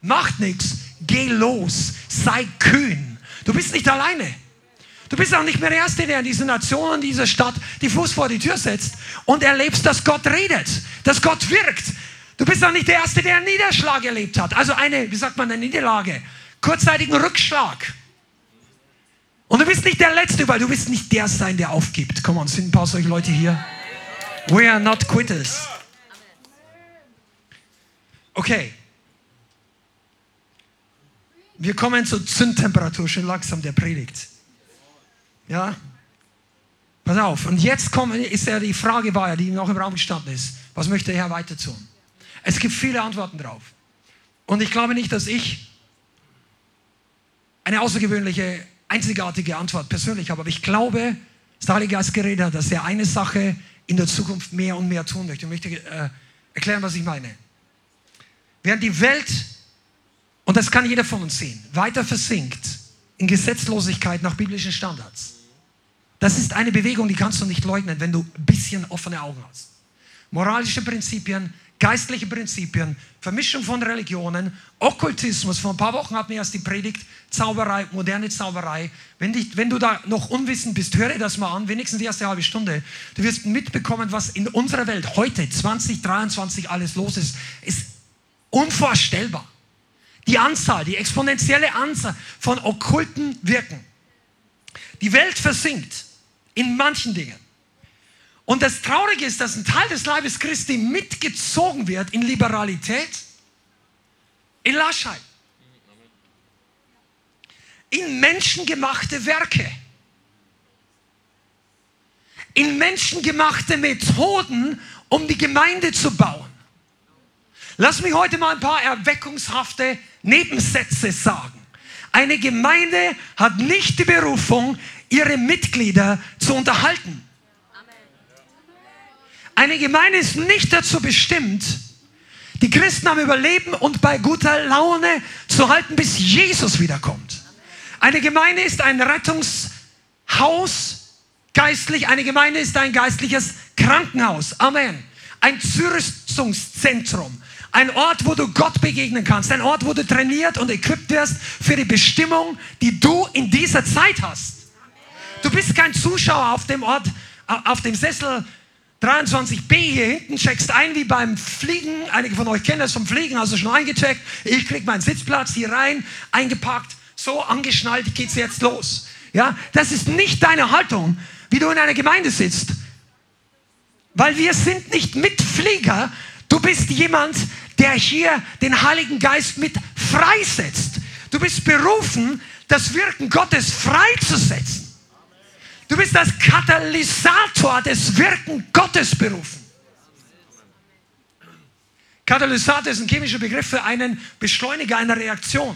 Macht nichts, geh los, sei kühn. Du bist nicht alleine. Du bist auch nicht mehr der Erste, der in dieser Nation, in dieser Stadt die Fuß vor die Tür setzt und erlebst, dass Gott redet, dass Gott wirkt. Du bist auch nicht der Erste, der einen Niederschlag erlebt hat. Also eine, wie sagt man, eine Niederlage, kurzzeitigen Rückschlag. Und du bist nicht der Letzte, weil du wirst nicht der sein, der aufgibt. Komm on, sind ein paar solche Leute hier? We are not quitters. Okay. Wir kommen zur Zündtemperatur schon langsam der Predigt. Ja? Pass auf. Und jetzt kommt, ist ja die Frage, war ja, die noch im Raum gestanden ist. Was möchte der Herr weiter tun? Es gibt viele Antworten drauf. Und ich glaube nicht, dass ich eine außergewöhnliche, einzigartige Antwort persönlich habe. Aber ich glaube, dass der Heilige Geist geredet hat, dass er eine Sache in der Zukunft mehr und mehr tun möchte. Ich möchte äh, erklären, was ich meine. Während die Welt, und das kann jeder von uns sehen, weiter versinkt in Gesetzlosigkeit nach biblischen Standards. Das ist eine Bewegung, die kannst du nicht leugnen, wenn du ein bisschen offene Augen hast. Moralische Prinzipien, geistliche Prinzipien, Vermischung von Religionen, Okkultismus. Vor ein paar Wochen hatten wir erst die Predigt Zauberei, moderne Zauberei. Wenn, dich, wenn du da noch unwissend bist, höre das mal an, wenigstens die erste halbe Stunde. Du wirst mitbekommen, was in unserer Welt heute, 2023, alles los ist. Ist unvorstellbar. Die Anzahl, die exponentielle Anzahl von okkulten Wirken. Die Welt versinkt in manchen Dingen. Und das Traurige ist, dass ein Teil des Leibes Christi mitgezogen wird in Liberalität, in Laschheit, in menschengemachte Werke, in menschengemachte Methoden, um die Gemeinde zu bauen. Lass mich heute mal ein paar erweckungshafte Nebensätze sagen. Eine Gemeinde hat nicht die Berufung, ihre Mitglieder zu unterhalten. Eine Gemeinde ist nicht dazu bestimmt, die Christen am Überleben und bei guter Laune zu halten, bis Jesus wiederkommt. Eine Gemeinde ist ein Rettungshaus geistlich, eine Gemeinde ist ein geistliches Krankenhaus. Amen. Ein Zürstungszentrum. Ein Ort, wo du Gott begegnen kannst. Ein Ort, wo du trainiert und equipped wirst für die Bestimmung, die du in dieser Zeit hast. Du bist kein Zuschauer auf dem Ort, auf dem Sessel 23b hier hinten, checkst ein wie beim Fliegen. Einige von euch kennen das vom Fliegen, also schon eingecheckt. Ich krieg meinen Sitzplatz hier rein, eingepackt, so angeschnallt, geht's jetzt los. Ja, das ist nicht deine Haltung, wie du in einer Gemeinde sitzt. Weil wir sind nicht Mitflieger, Du bist jemand, der hier den Heiligen Geist mit freisetzt. Du bist berufen, das Wirken Gottes freizusetzen. Du bist als Katalysator des Wirken Gottes berufen. Katalysator ist ein chemischer Begriff für einen Beschleuniger einer Reaktion.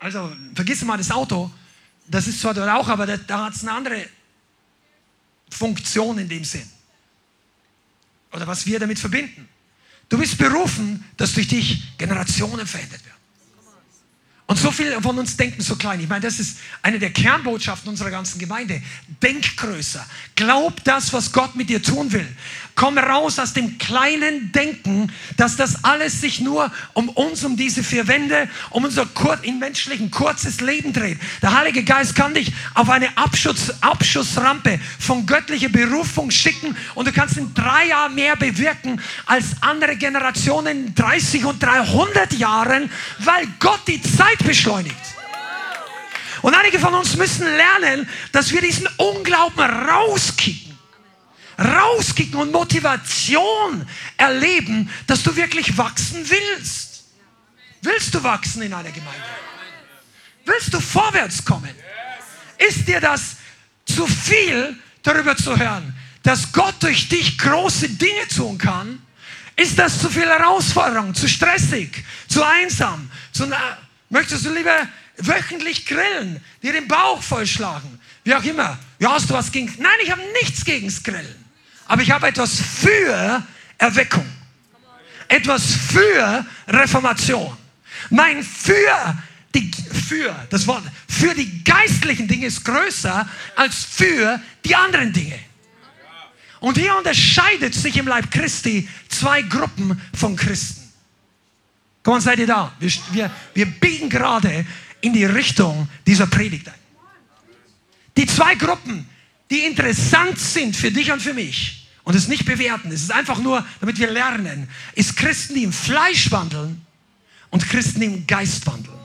Also vergiss mal das Auto, das ist zwar dort auch, aber da, da hat es eine andere Funktion in dem Sinn. Oder was wir damit verbinden. Du bist berufen, dass durch dich Generationen verändert werden. Und so viele von uns denken so klein. Ich meine, das ist eine der Kernbotschaften unserer ganzen Gemeinde. Denk größer. Glaub das, was Gott mit dir tun will. Komm raus aus dem kleinen Denken, dass das alles sich nur um uns, um diese vier Wände, um unser kur in menschlichen kurzes Leben dreht. Der Heilige Geist kann dich auf eine Abschuss, Abschussrampe von göttlicher Berufung schicken und du kannst in drei Jahren mehr bewirken als andere Generationen in 30 und 300 Jahren, weil Gott die Zeit beschleunigt. Und einige von uns müssen lernen, dass wir diesen Unglauben rauskicken rauskicken und Motivation erleben, dass du wirklich wachsen willst. Willst du wachsen in einer Gemeinde? Willst du vorwärts kommen? Ist dir das zu viel, darüber zu hören, dass Gott durch dich große Dinge tun kann? Ist das zu viel Herausforderung, zu stressig, zu einsam? Zu Möchtest du lieber wöchentlich grillen, dir den Bauch vollschlagen? Wie auch immer. Ja, hast du was gegen... Nein, ich habe nichts gegen das Grillen. Aber ich habe etwas für Erweckung. Etwas für Reformation. Mein für die, für, das Wort, für die geistlichen Dinge ist größer als für die anderen Dinge. Und hier unterscheidet sich im Leib Christi zwei Gruppen von Christen. Komm, seid ihr da? Wir, wir, wir biegen gerade in die Richtung dieser Predigt ein. Die zwei Gruppen, die interessant sind für dich und für mich und es nicht bewerten. Es ist einfach nur, damit wir lernen, ist Christen, die im Fleisch wandeln und Christen, die im Geist wandeln.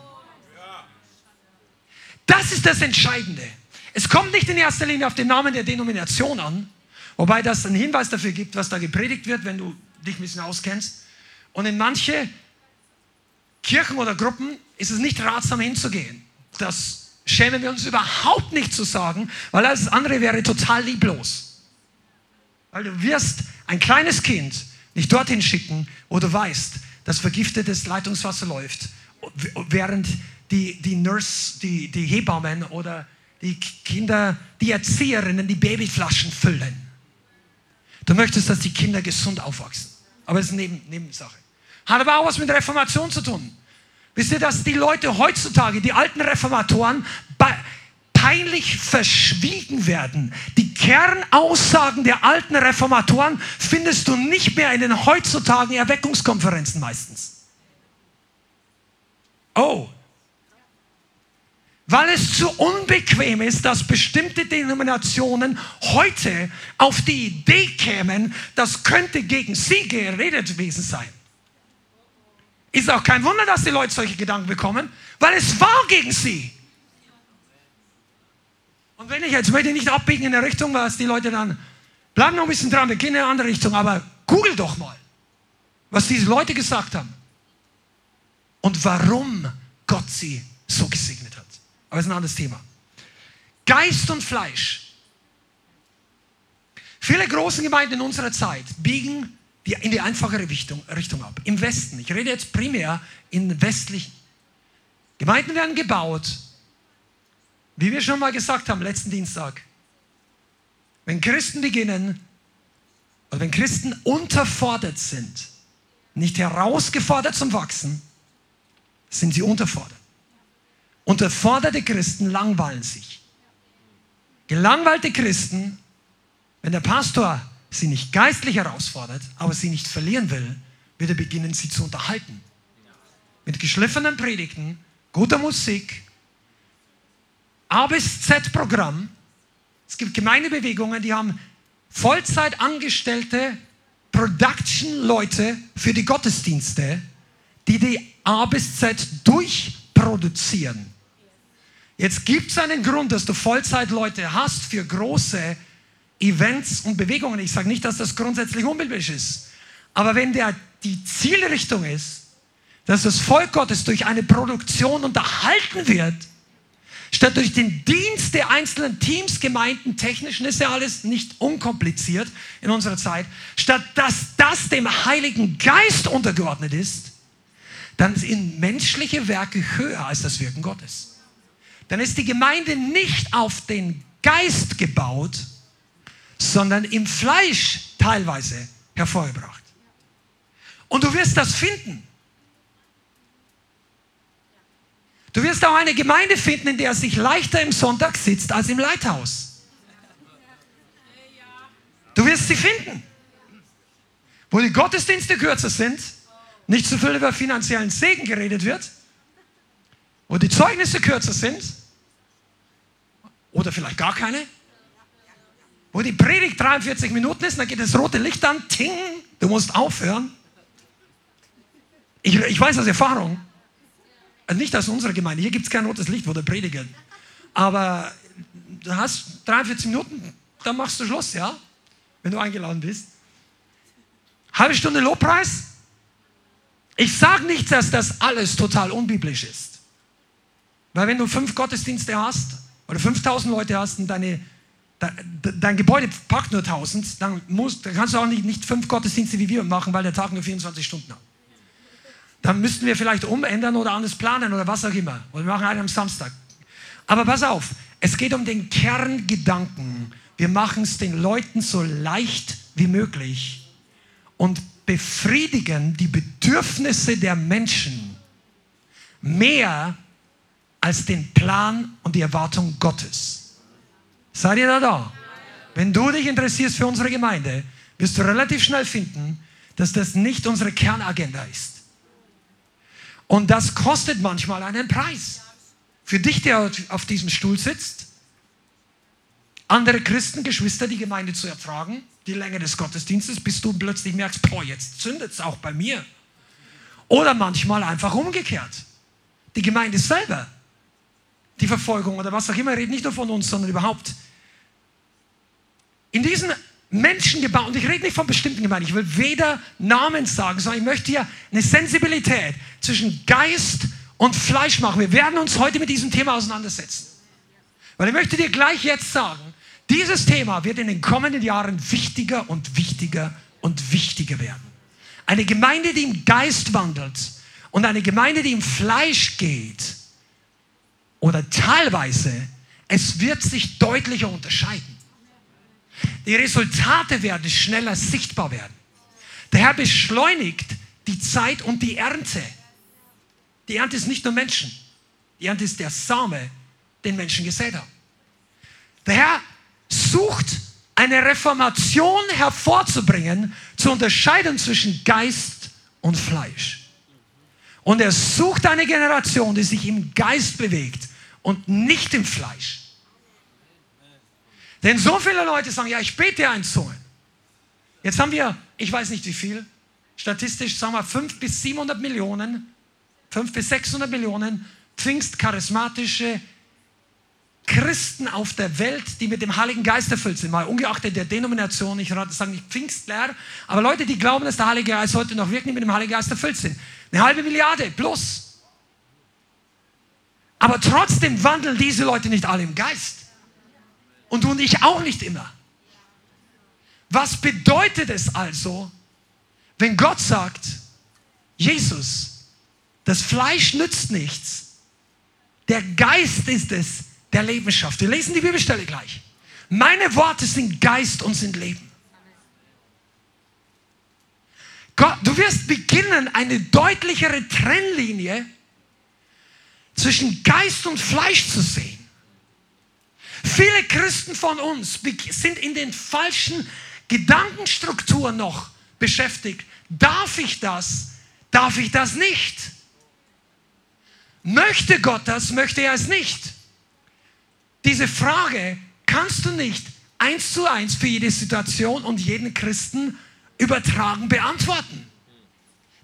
Das ist das Entscheidende. Es kommt nicht in erster Linie auf den Namen der Denomination an, wobei das einen Hinweis dafür gibt, was da gepredigt wird, wenn du dich ein bisschen auskennst. Und in manche Kirchen oder Gruppen ist es nicht ratsam hinzugehen. Das schämen wir uns überhaupt nicht zu sagen, weil alles andere wäre total lieblos. Weil du wirst ein kleines Kind nicht dorthin schicken, wo du weißt, dass vergiftetes Leitungswasser läuft, während die, die Nurse, die, die Hebammen oder die Kinder, die Erzieherinnen die Babyflaschen füllen. Du möchtest, dass die Kinder gesund aufwachsen. Aber das ist eine Neben Nebensache. Hat aber auch was mit Reformation zu tun. Wisst ihr, dass die Leute heutzutage, die alten Reformatoren, peinlich verschwiegen werden. Die Kernaussagen der alten Reformatoren findest du nicht mehr in den heutzutage Erweckungskonferenzen meistens. Oh, weil es zu unbequem ist, dass bestimmte Denominationen heute auf die Idee kämen, das könnte gegen sie geredet gewesen sein. Ist auch kein Wunder, dass die Leute solche Gedanken bekommen, weil es war gegen sie. Und wenn ich jetzt möchte nicht abbiegen in der Richtung, was die Leute dann bleiben noch ein bisschen dran, wir gehen in eine andere Richtung, aber google doch mal, was diese Leute gesagt haben und warum Gott sie so gesegnet hat. Aber das ist ein anderes Thema. Geist und Fleisch. Viele große Gemeinden in unserer Zeit biegen die, in die einfachere Richtung, Richtung ab. Im Westen. Ich rede jetzt primär in westlichen. Gemeinden werden gebaut, wie wir schon mal gesagt haben, letzten Dienstag. Wenn Christen beginnen, oder wenn Christen unterfordert sind, nicht herausgefordert zum Wachsen, sind sie unterfordert. Unterforderte Christen langweilen sich. Gelangweilte Christen, wenn der Pastor sie nicht geistlich herausfordert, aber sie nicht verlieren will, wird er beginnen, sie zu unterhalten. Mit geschliffenen Predigten, guter Musik, A bis Z-Programm. Es gibt Gemeindebewegungen, die haben Vollzeit angestellte Production-Leute für die Gottesdienste, die die A bis Z durchproduzieren. Jetzt gibt es einen Grund, dass du Vollzeitleute hast für große Events und Bewegungen. Ich sage nicht, dass das grundsätzlich unbiblisch ist. Aber wenn der, die Zielrichtung ist, dass das Volk Gottes durch eine Produktion unterhalten wird, statt durch den Dienst der einzelnen Teams, Gemeinden, technischen ist ja alles nicht unkompliziert in unserer Zeit, statt dass das dem Heiligen Geist untergeordnet ist, dann sind menschliche Werke höher als das Wirken Gottes dann ist die Gemeinde nicht auf den Geist gebaut, sondern im Fleisch teilweise hervorgebracht. Und du wirst das finden. Du wirst auch eine Gemeinde finden, in der es sich leichter im Sonntag sitzt als im Leithaus. Du wirst sie finden. Wo die Gottesdienste kürzer sind, nicht so viel über finanziellen Segen geredet wird, wo die Zeugnisse kürzer sind, oder vielleicht gar keine. Wo die Predigt 43 Minuten ist, dann geht das rote Licht an, ting, du musst aufhören. Ich, ich weiß aus Erfahrung, nicht aus unserer Gemeinde, hier gibt es kein rotes Licht, wo der predigen. Aber du hast 43 Minuten, dann machst du Schluss, ja? Wenn du eingeladen bist. Halbe Stunde Lobpreis. Ich sage nicht, dass das alles total unbiblisch ist. Weil wenn du fünf Gottesdienste hast, oder 5000 Leute hast und deine, dein Gebäude packt nur 1000, dann, musst, dann kannst du auch nicht, nicht fünf Gottesdienste wie wir machen, weil der Tag nur 24 Stunden hat. Dann müssten wir vielleicht umändern oder anders planen oder was auch immer. Oder wir machen einen am Samstag. Aber pass auf, es geht um den Kerngedanken. Wir machen es den Leuten so leicht wie möglich und befriedigen die Bedürfnisse der Menschen mehr als den Plan und die Erwartung Gottes. Seid ihr da da? Wenn du dich interessierst für unsere Gemeinde, wirst du relativ schnell finden, dass das nicht unsere Kernagenda ist. Und das kostet manchmal einen Preis. Für dich, der auf diesem Stuhl sitzt, andere Christen, Geschwister, die Gemeinde zu ertragen, die Länge des Gottesdienstes, bis du plötzlich merkst, boah, jetzt zündet es auch bei mir. Oder manchmal einfach umgekehrt. Die Gemeinde selber, die Verfolgung oder was auch immer, redet nicht nur von uns, sondern überhaupt. In diesen Menschen gebaut, und ich rede nicht von bestimmten Gemeinden, ich will weder Namen sagen, sondern ich möchte hier eine Sensibilität zwischen Geist und Fleisch machen. Wir werden uns heute mit diesem Thema auseinandersetzen. Weil ich möchte dir gleich jetzt sagen, dieses Thema wird in den kommenden Jahren wichtiger und wichtiger und wichtiger werden. Eine Gemeinde, die im Geist wandelt und eine Gemeinde, die im Fleisch geht, oder teilweise, es wird sich deutlicher unterscheiden. Die Resultate werden schneller sichtbar werden. Der Herr beschleunigt die Zeit und die Ernte. Die Ernte ist nicht nur Menschen. Die Ernte ist der Same, den Menschen gesät haben. Der Herr sucht eine Reformation hervorzubringen, zu unterscheiden zwischen Geist und Fleisch. Und er sucht eine Generation, die sich im Geist bewegt und nicht im Fleisch. Denn so viele Leute sagen, ja, ich bete ja in Zungen. Jetzt haben wir, ich weiß nicht wie viel, statistisch sagen wir 5 bis 700 Millionen, 5 bis 600 Millionen pfingstcharismatische Christen auf der Welt, die mit dem Heiligen Geist erfüllt sind, mal ungeachtet der Denomination, ich sage nicht Pfingstler, aber Leute, die glauben, dass der Heilige Geist heute noch wirklich mit dem Heiligen Geist erfüllt sind. Eine halbe Milliarde plus. Aber trotzdem wandeln diese Leute nicht alle im Geist. Und du und ich auch nicht immer. Was bedeutet es also, wenn Gott sagt, Jesus, das Fleisch nützt nichts, der Geist ist es, der Leben schafft. Wir lesen die Bibelstelle gleich. Meine Worte sind Geist und sind Leben. Gott, du wirst beginnen, eine deutlichere Trennlinie zwischen Geist und Fleisch zu sehen. Viele Christen von uns sind in den falschen Gedankenstrukturen noch beschäftigt. Darf ich das? Darf ich das nicht? Möchte Gott das? Möchte er es nicht? Diese Frage kannst du nicht eins zu eins für jede Situation und jeden Christen übertragen beantworten.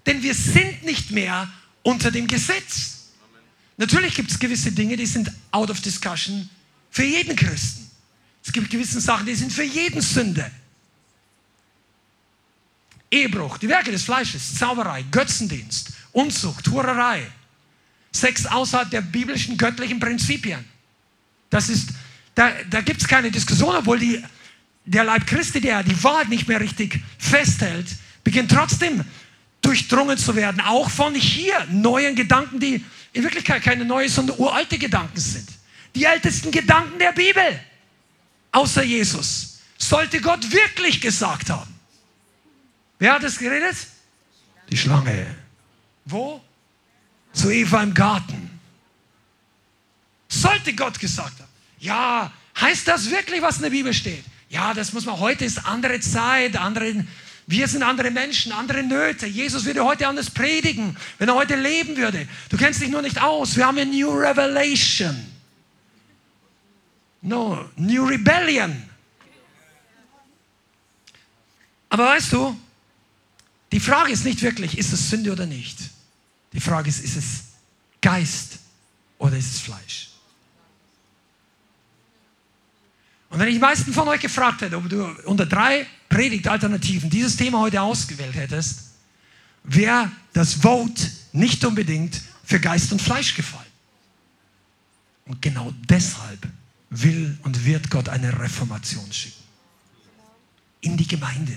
Denn wir sind nicht mehr unter dem Gesetz. Natürlich gibt es gewisse Dinge, die sind out of discussion für jeden Christen. Es gibt gewisse Sachen, die sind für jeden Sünde. Ehebruch, die Werke des Fleisches, Zauberei, Götzendienst, Unzucht, Hurerei, Sex außerhalb der biblischen göttlichen Prinzipien. Das ist, da, da gibt es keine Diskussion, obwohl die, der Leib Christi, der die Wahrheit nicht mehr richtig festhält, beginnt trotzdem durchdrungen zu werden, auch von hier neuen Gedanken, die in Wirklichkeit keine neuen, sondern uralte Gedanken sind die ältesten Gedanken der Bibel, außer Jesus, sollte Gott wirklich gesagt haben. Wer hat es geredet? Die Schlange. Wo? Zu Eva im Garten. Sollte Gott gesagt haben. Ja, heißt das wirklich, was in der Bibel steht? Ja, das muss man. Heute ist andere Zeit, andere, wir sind andere Menschen, andere Nöte. Jesus würde heute anders predigen, wenn er heute leben würde. Du kennst dich nur nicht aus. Wir haben eine New Revelation. No, New Rebellion. Aber weißt du, die Frage ist nicht wirklich, ist es Sünde oder nicht? Die Frage ist, ist es Geist oder ist es Fleisch? Und wenn ich die meisten von euch gefragt hätte, ob du unter drei Predigtalternativen dieses Thema heute ausgewählt hättest, wäre das Vote nicht unbedingt für Geist und Fleisch gefallen. Und genau deshalb will und wird Gott eine Reformation schicken. In die Gemeinde,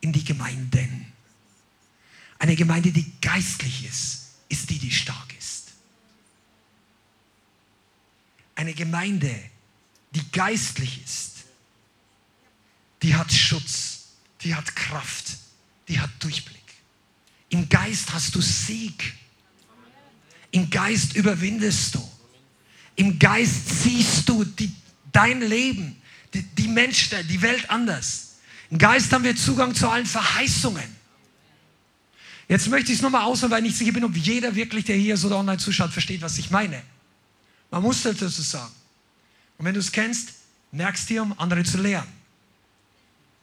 in die Gemeinden. Eine Gemeinde, die geistlich ist, ist die, die stark ist. Eine Gemeinde, die geistlich ist, die hat Schutz, die hat Kraft, die hat Durchblick. Im Geist hast du Sieg. Im Geist überwindest du. Im Geist siehst du die, dein Leben, die, die Menschen, die Welt anders. Im Geist haben wir Zugang zu allen Verheißungen. Jetzt möchte ich es nochmal ausholen, weil ich nicht sicher bin, ob jeder wirklich, der hier so online zuschaut, versteht, was ich meine. Man muss dazu sagen. Und wenn du es kennst, merkst dir, um andere zu lehren.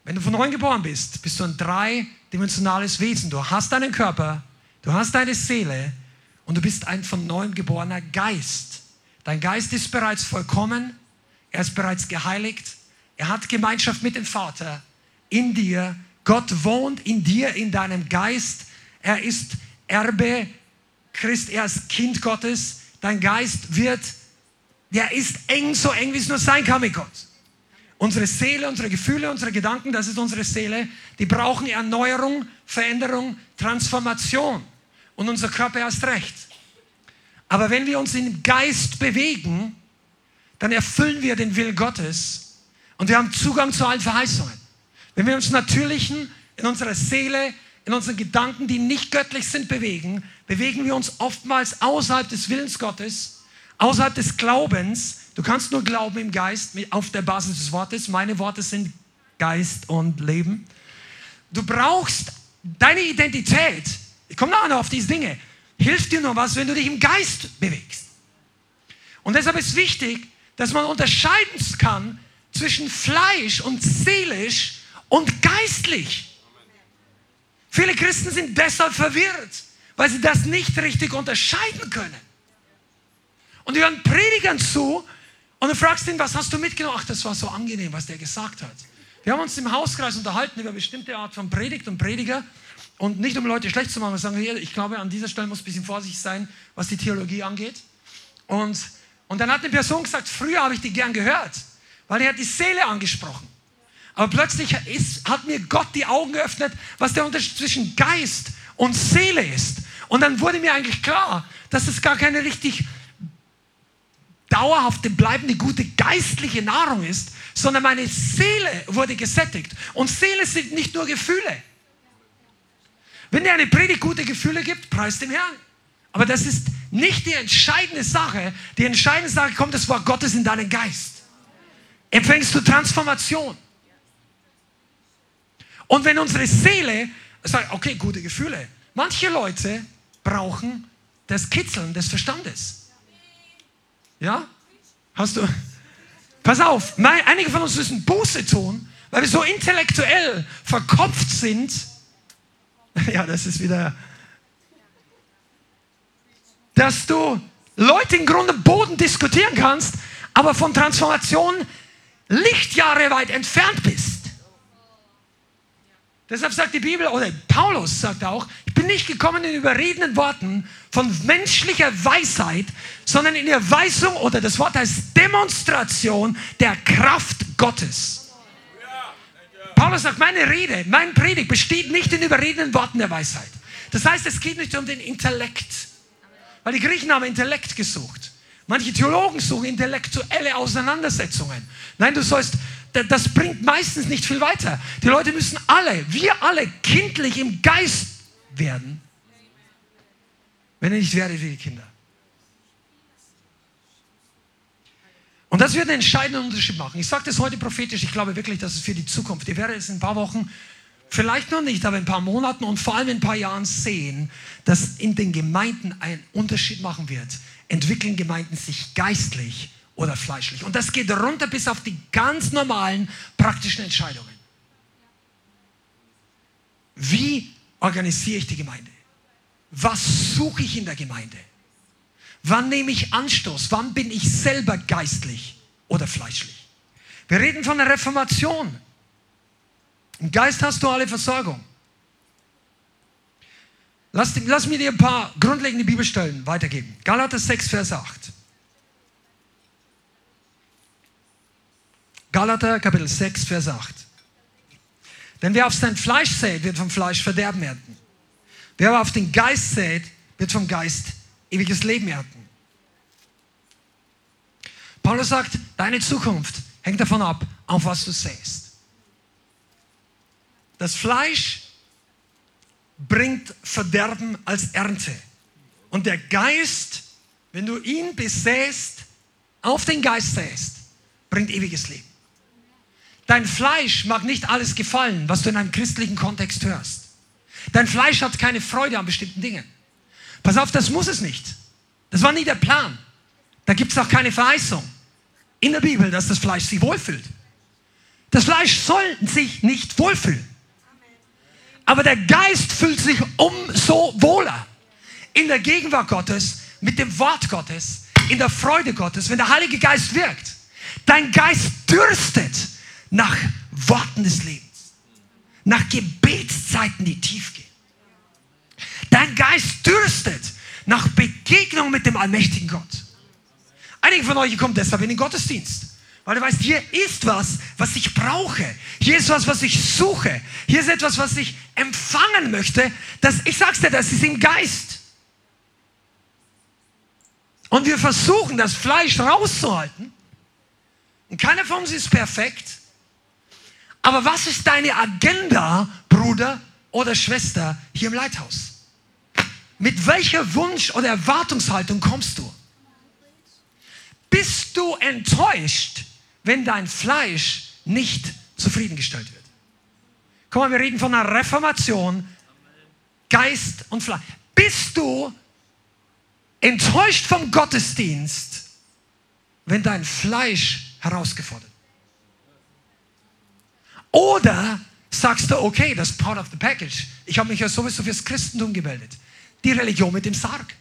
Wenn du von neuem geboren bist, bist du ein dreidimensionales Wesen. Du hast deinen Körper, du hast deine Seele und du bist ein von neuem geborener Geist. Dein Geist ist bereits vollkommen, er ist bereits geheiligt, er hat Gemeinschaft mit dem Vater in dir. Gott wohnt in dir, in deinem Geist. Er ist Erbe Christ, er ist Kind Gottes. Dein Geist wird, der ist eng, so eng, wie es nur sein kann mit Gott. Unsere Seele, unsere Gefühle, unsere Gedanken, das ist unsere Seele, die brauchen Erneuerung, Veränderung, Transformation. Und unser Körper erst recht. Aber wenn wir uns im Geist bewegen, dann erfüllen wir den Willen Gottes und wir haben Zugang zu allen Verheißungen. Wenn wir uns natürlichen, in unserer Seele, in unseren Gedanken, die nicht göttlich sind, bewegen, bewegen wir uns oftmals außerhalb des Willens Gottes, außerhalb des Glaubens, Du kannst nur glauben im Geist auf der Basis des Wortes. Meine Worte sind Geist und Leben. Du brauchst deine Identität. Ich komme nachher noch auf diese Dinge. Hilft dir nur was, wenn du dich im Geist bewegst. Und deshalb ist wichtig, dass man unterscheiden kann zwischen Fleisch und seelisch und geistlich. Viele Christen sind deshalb verwirrt, weil sie das nicht richtig unterscheiden können. Und die hören Predigern zu, und du fragst ihn, was hast du mitgenommen? Ach, das war so angenehm, was der gesagt hat. Wir haben uns im Hauskreis unterhalten über bestimmte Art von Predigt und Prediger. Und nicht um Leute schlecht zu machen, wir sagen, ich glaube, an dieser Stelle muss ein bisschen vorsichtig sein, was die Theologie angeht. Und, und dann hat eine Person gesagt, früher habe ich die gern gehört, weil er hat die Seele angesprochen. Aber plötzlich ist, hat mir Gott die Augen geöffnet, was der Unterschied zwischen Geist und Seele ist. Und dann wurde mir eigentlich klar, dass es gar keine richtig dauerhafte, bleibende, gute geistliche Nahrung ist, sondern meine Seele wurde gesättigt. Und Seele sind nicht nur Gefühle. Wenn dir eine Predigt gute Gefühle gibt, preis dem Herrn. Aber das ist nicht die entscheidende Sache. Die entscheidende Sache kommt das Wort Gottes in deinen Geist. Empfängst du Transformation. Und wenn unsere Seele sagt, okay, gute Gefühle. Manche Leute brauchen das Kitzeln des Verstandes. Ja? Hast du? Pass auf, einige von uns müssen Buße tun, weil wir so intellektuell verkopft sind. Ja, das ist wieder. Dass du Leute im Grunde Boden diskutieren kannst, aber von Transformation Lichtjahre weit entfernt bist. Deshalb sagt die Bibel, oder Paulus sagt auch, ich bin nicht gekommen in überredenden Worten von menschlicher Weisheit, sondern in Erweisung, oder das Wort heißt Demonstration der Kraft Gottes. Paulus sagt, meine Rede, mein Predigt besteht nicht in überredenden Worten der Weisheit. Das heißt, es geht nicht um den Intellekt, weil die Griechen haben Intellekt gesucht. Manche Theologen suchen intellektuelle Auseinandersetzungen. Nein, du sollst das bringt meistens nicht viel weiter. Die Leute müssen alle, wir alle, kindlich im Geist werden, wenn ihr nicht werdet wie die Kinder. Und das wird einen entscheidenden Unterschied machen. Ich sage das heute prophetisch, ich glaube wirklich, dass es für die Zukunft, ihr werdet es in ein paar Wochen, vielleicht noch nicht, aber in ein paar Monaten und vor allem in ein paar Jahren sehen, dass in den Gemeinden einen Unterschied machen wird. Entwickeln Gemeinden sich geistlich oder fleischlich. Und das geht runter bis auf die ganz normalen praktischen Entscheidungen. Wie organisiere ich die Gemeinde? Was suche ich in der Gemeinde? Wann nehme ich Anstoß? Wann bin ich selber geistlich oder fleischlich? Wir reden von der Reformation. Im Geist hast du alle Versorgung. Lass, lass mir dir ein paar grundlegende Bibelstellen weitergeben. Galater 6, Vers 8. Galater Kapitel 6, Vers 8. Denn wer auf sein Fleisch sät, wird vom Fleisch Verderben ernten. Wer aber auf den Geist sät, wird vom Geist ewiges Leben ernten. Paulus sagt, deine Zukunft hängt davon ab, auf was du säst. Das Fleisch bringt Verderben als Ernte. Und der Geist, wenn du ihn besäst, auf den Geist säst, bringt ewiges Leben. Dein Fleisch mag nicht alles gefallen, was du in einem christlichen Kontext hörst. Dein Fleisch hat keine Freude an bestimmten Dingen. Pass auf, das muss es nicht. Das war nie der Plan. Da gibt es auch keine Verheißung. in der Bibel, dass das Fleisch sich wohlfühlt. Das Fleisch soll sich nicht wohlfühlen. Aber der Geist fühlt sich umso wohler in der Gegenwart Gottes, mit dem Wort Gottes, in der Freude Gottes, wenn der Heilige Geist wirkt. Dein Geist dürstet nach Worten des Lebens, nach Gebetszeiten, die tief gehen. Dein Geist dürstet nach Begegnung mit dem allmächtigen Gott. Einige von euch kommen deshalb in den Gottesdienst. Weil du weißt, hier ist was, was ich brauche. Hier ist was, was ich suche. Hier ist etwas, was ich empfangen möchte. Das, ich sag's dir, das ist im Geist. Und wir versuchen, das Fleisch rauszuhalten. Und keiner von uns ist perfekt. Aber was ist deine Agenda, Bruder oder Schwester, hier im Leithaus? Mit welcher Wunsch oder Erwartungshaltung kommst du? Bist du enttäuscht, wenn dein Fleisch nicht zufriedengestellt wird? Guck mal, wir reden von einer Reformation, Geist und Fleisch. Bist du enttäuscht vom Gottesdienst, wenn dein Fleisch herausgefordert wird? Oder sagst du, okay, das ist part of the package. Ich habe mich ja sowieso fürs Christentum gemeldet. Die Religion mit dem Sarg.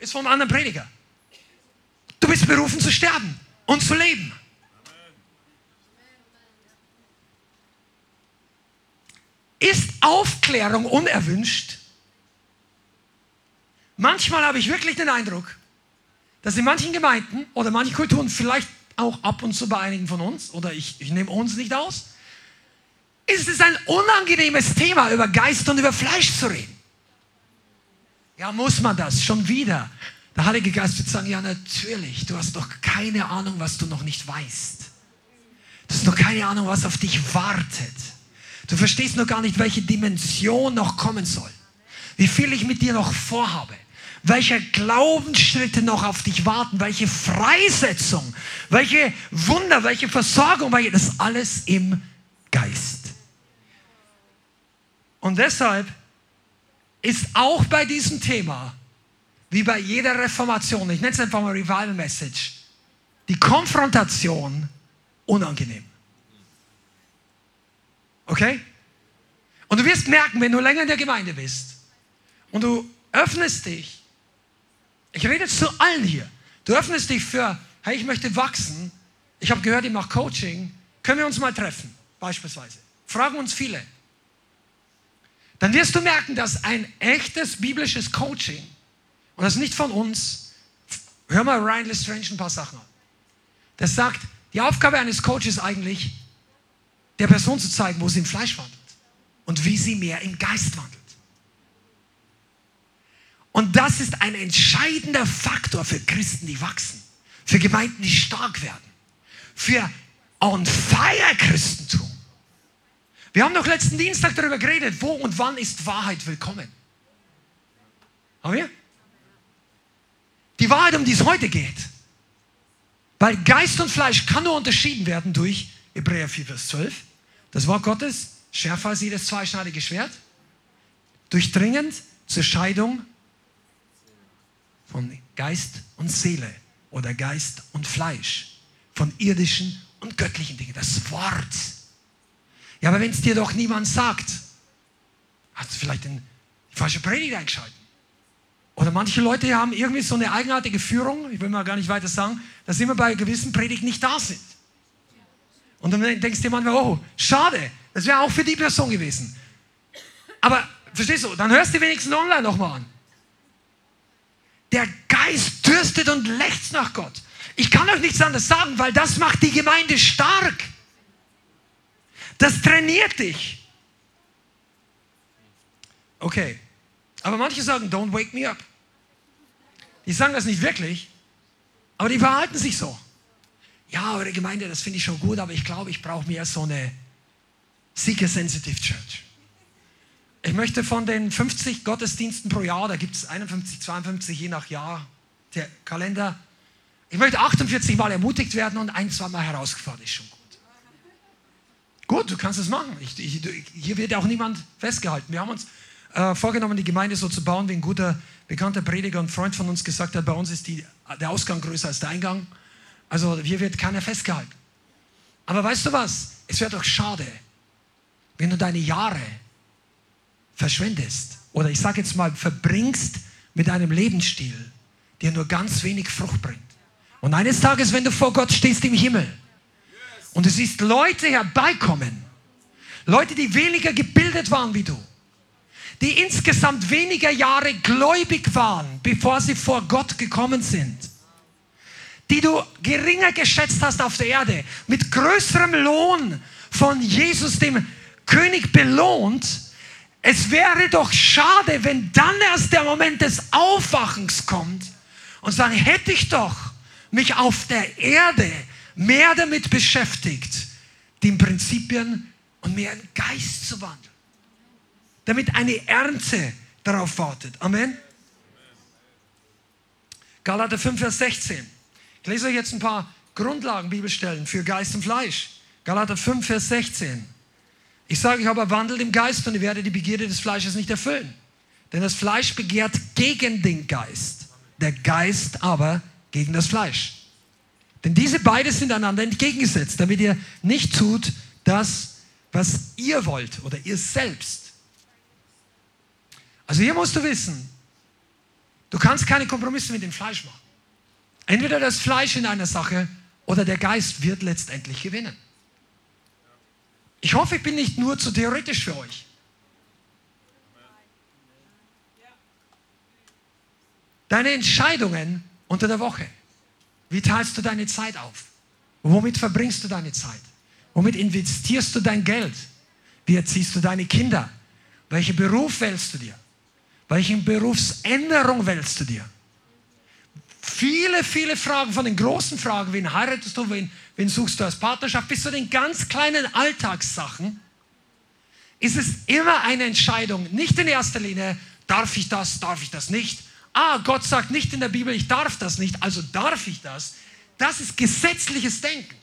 Ist vom anderen Prediger. Du bist berufen zu sterben und zu leben. Ist Aufklärung unerwünscht? Manchmal habe ich wirklich den Eindruck, dass in manchen Gemeinden oder manchen Kulturen, vielleicht auch ab und zu bei einigen von uns, oder ich, ich nehme uns nicht aus, ist es ein unangenehmes Thema, über Geist und über Fleisch zu reden. Ja, muss man das schon wieder? Der Heilige Geist wird sagen, ja natürlich, du hast doch keine Ahnung, was du noch nicht weißt. Du hast noch keine Ahnung, was auf dich wartet. Du verstehst noch gar nicht, welche Dimension noch kommen soll. Wie viel ich mit dir noch vorhabe. Welche Glaubensschritte noch auf dich warten. Welche Freisetzung. Welche Wunder, welche Versorgung. Welche, das alles im Geist. Und deshalb ist auch bei diesem Thema, wie bei jeder Reformation, ich nenne es einfach mal Revival Message, die Konfrontation unangenehm. Okay? Und du wirst merken, wenn du länger in der Gemeinde bist und du öffnest dich, ich rede jetzt zu allen hier, du öffnest dich für, hey, ich möchte wachsen, ich habe gehört, ihr macht Coaching, können wir uns mal treffen, beispielsweise. Fragen uns viele dann wirst du merken, dass ein echtes biblisches Coaching, und das ist nicht von uns, hör mal Ryan Lestrange ein paar Sachen an. Das sagt, die Aufgabe eines Coaches ist eigentlich, der Person zu zeigen, wo sie im Fleisch wandelt und wie sie mehr im Geist wandelt. Und das ist ein entscheidender Faktor für Christen, die wachsen, für Gemeinden, die stark werden, für on fire Christentum. Wir haben doch letzten Dienstag darüber geredet, wo und wann ist Wahrheit willkommen. Haben wir? Die Wahrheit, um die es heute geht. Weil Geist und Fleisch kann nur unterschieden werden durch Hebräer 4, Vers 12. Das Wort Gottes, schärfer als jedes zweischneidige Schwert, durchdringend zur Scheidung von Geist und Seele oder Geist und Fleisch, von irdischen und göttlichen Dingen. Das Wort ja, aber wenn es dir doch niemand sagt, hast du vielleicht die falsche Predigt eingeschaltet. Oder manche Leute haben irgendwie so eine eigenartige Führung, ich will mal gar nicht weiter sagen, dass sie immer bei gewissen Predigten nicht da sind. Und dann denkst du dir manchmal, oh, schade, das wäre auch für die Person gewesen. Aber verstehst du, dann hörst du wenigstens online nochmal an. Der Geist dürstet und lechzt nach Gott. Ich kann euch nichts anderes sagen, weil das macht die Gemeinde stark. Das trainiert dich. Okay. Aber manche sagen, don't wake me up. Die sagen das nicht wirklich, aber die verhalten sich so. Ja, eure Gemeinde, das finde ich schon gut, aber ich glaube, ich brauche mehr so eine Seeker-Sensitive Church. Ich möchte von den 50 Gottesdiensten pro Jahr, da gibt es 51, 52, je nach Jahr, der Kalender, ich möchte 48 Mal ermutigt werden und ein, zwei Mal herausgefordert, ist schon gut. Gut, du kannst es machen. Ich, ich, hier wird auch niemand festgehalten. Wir haben uns äh, vorgenommen, die Gemeinde so zu bauen, wie ein guter, bekannter Prediger und Freund von uns gesagt hat, bei uns ist die, der Ausgang größer als der Eingang. Also hier wird keiner festgehalten. Aber weißt du was? Es wäre doch schade, wenn du deine Jahre verschwendest oder ich sage jetzt mal verbringst mit einem Lebensstil, der nur ganz wenig Frucht bringt. Und eines Tages, wenn du vor Gott stehst im Himmel und du siehst Leute herbeikommen, Leute, die weniger gebildet waren wie du, die insgesamt weniger Jahre gläubig waren, bevor sie vor Gott gekommen sind, die du geringer geschätzt hast auf der Erde, mit größerem Lohn von Jesus, dem König, belohnt, es wäre doch schade, wenn dann erst der Moment des Aufwachens kommt und sagen, hätte ich doch mich auf der Erde mehr damit beschäftigt, den Prinzipien und mehr im Geist zu wandeln. Damit eine Ernte darauf wartet. Amen. Galater 5, Vers 16. Ich lese euch jetzt ein paar Grundlagen Bibelstellen für Geist und Fleisch. Galater 5, Vers 16. Ich sage ich aber, wandelt im Geist und ihr werdet die Begierde des Fleisches nicht erfüllen. Denn das Fleisch begehrt gegen den Geist, der Geist aber gegen das Fleisch. Denn diese beide sind einander entgegengesetzt, damit ihr nicht tut das, was ihr wollt oder ihr selbst. Also hier musst du wissen, du kannst keine Kompromisse mit dem Fleisch machen. Entweder das Fleisch in einer Sache oder der Geist wird letztendlich gewinnen. Ich hoffe, ich bin nicht nur zu theoretisch für euch. Deine Entscheidungen unter der Woche. Wie teilst du deine Zeit auf? Womit verbringst du deine Zeit? Womit investierst du dein Geld? Wie erziehst du deine Kinder? Welchen Beruf wählst du dir? Welche Berufsänderung wählst du dir? Viele, viele Fragen von den großen Fragen, wen heiratest du, wen, wen suchst du als Partnerschaft, bis zu den ganz kleinen Alltagssachen, ist es immer eine Entscheidung. Nicht in erster Linie, darf ich das, darf ich das nicht. Ah, Gott sagt nicht in der Bibel, ich darf das nicht, also darf ich das. Das ist gesetzliches Denken.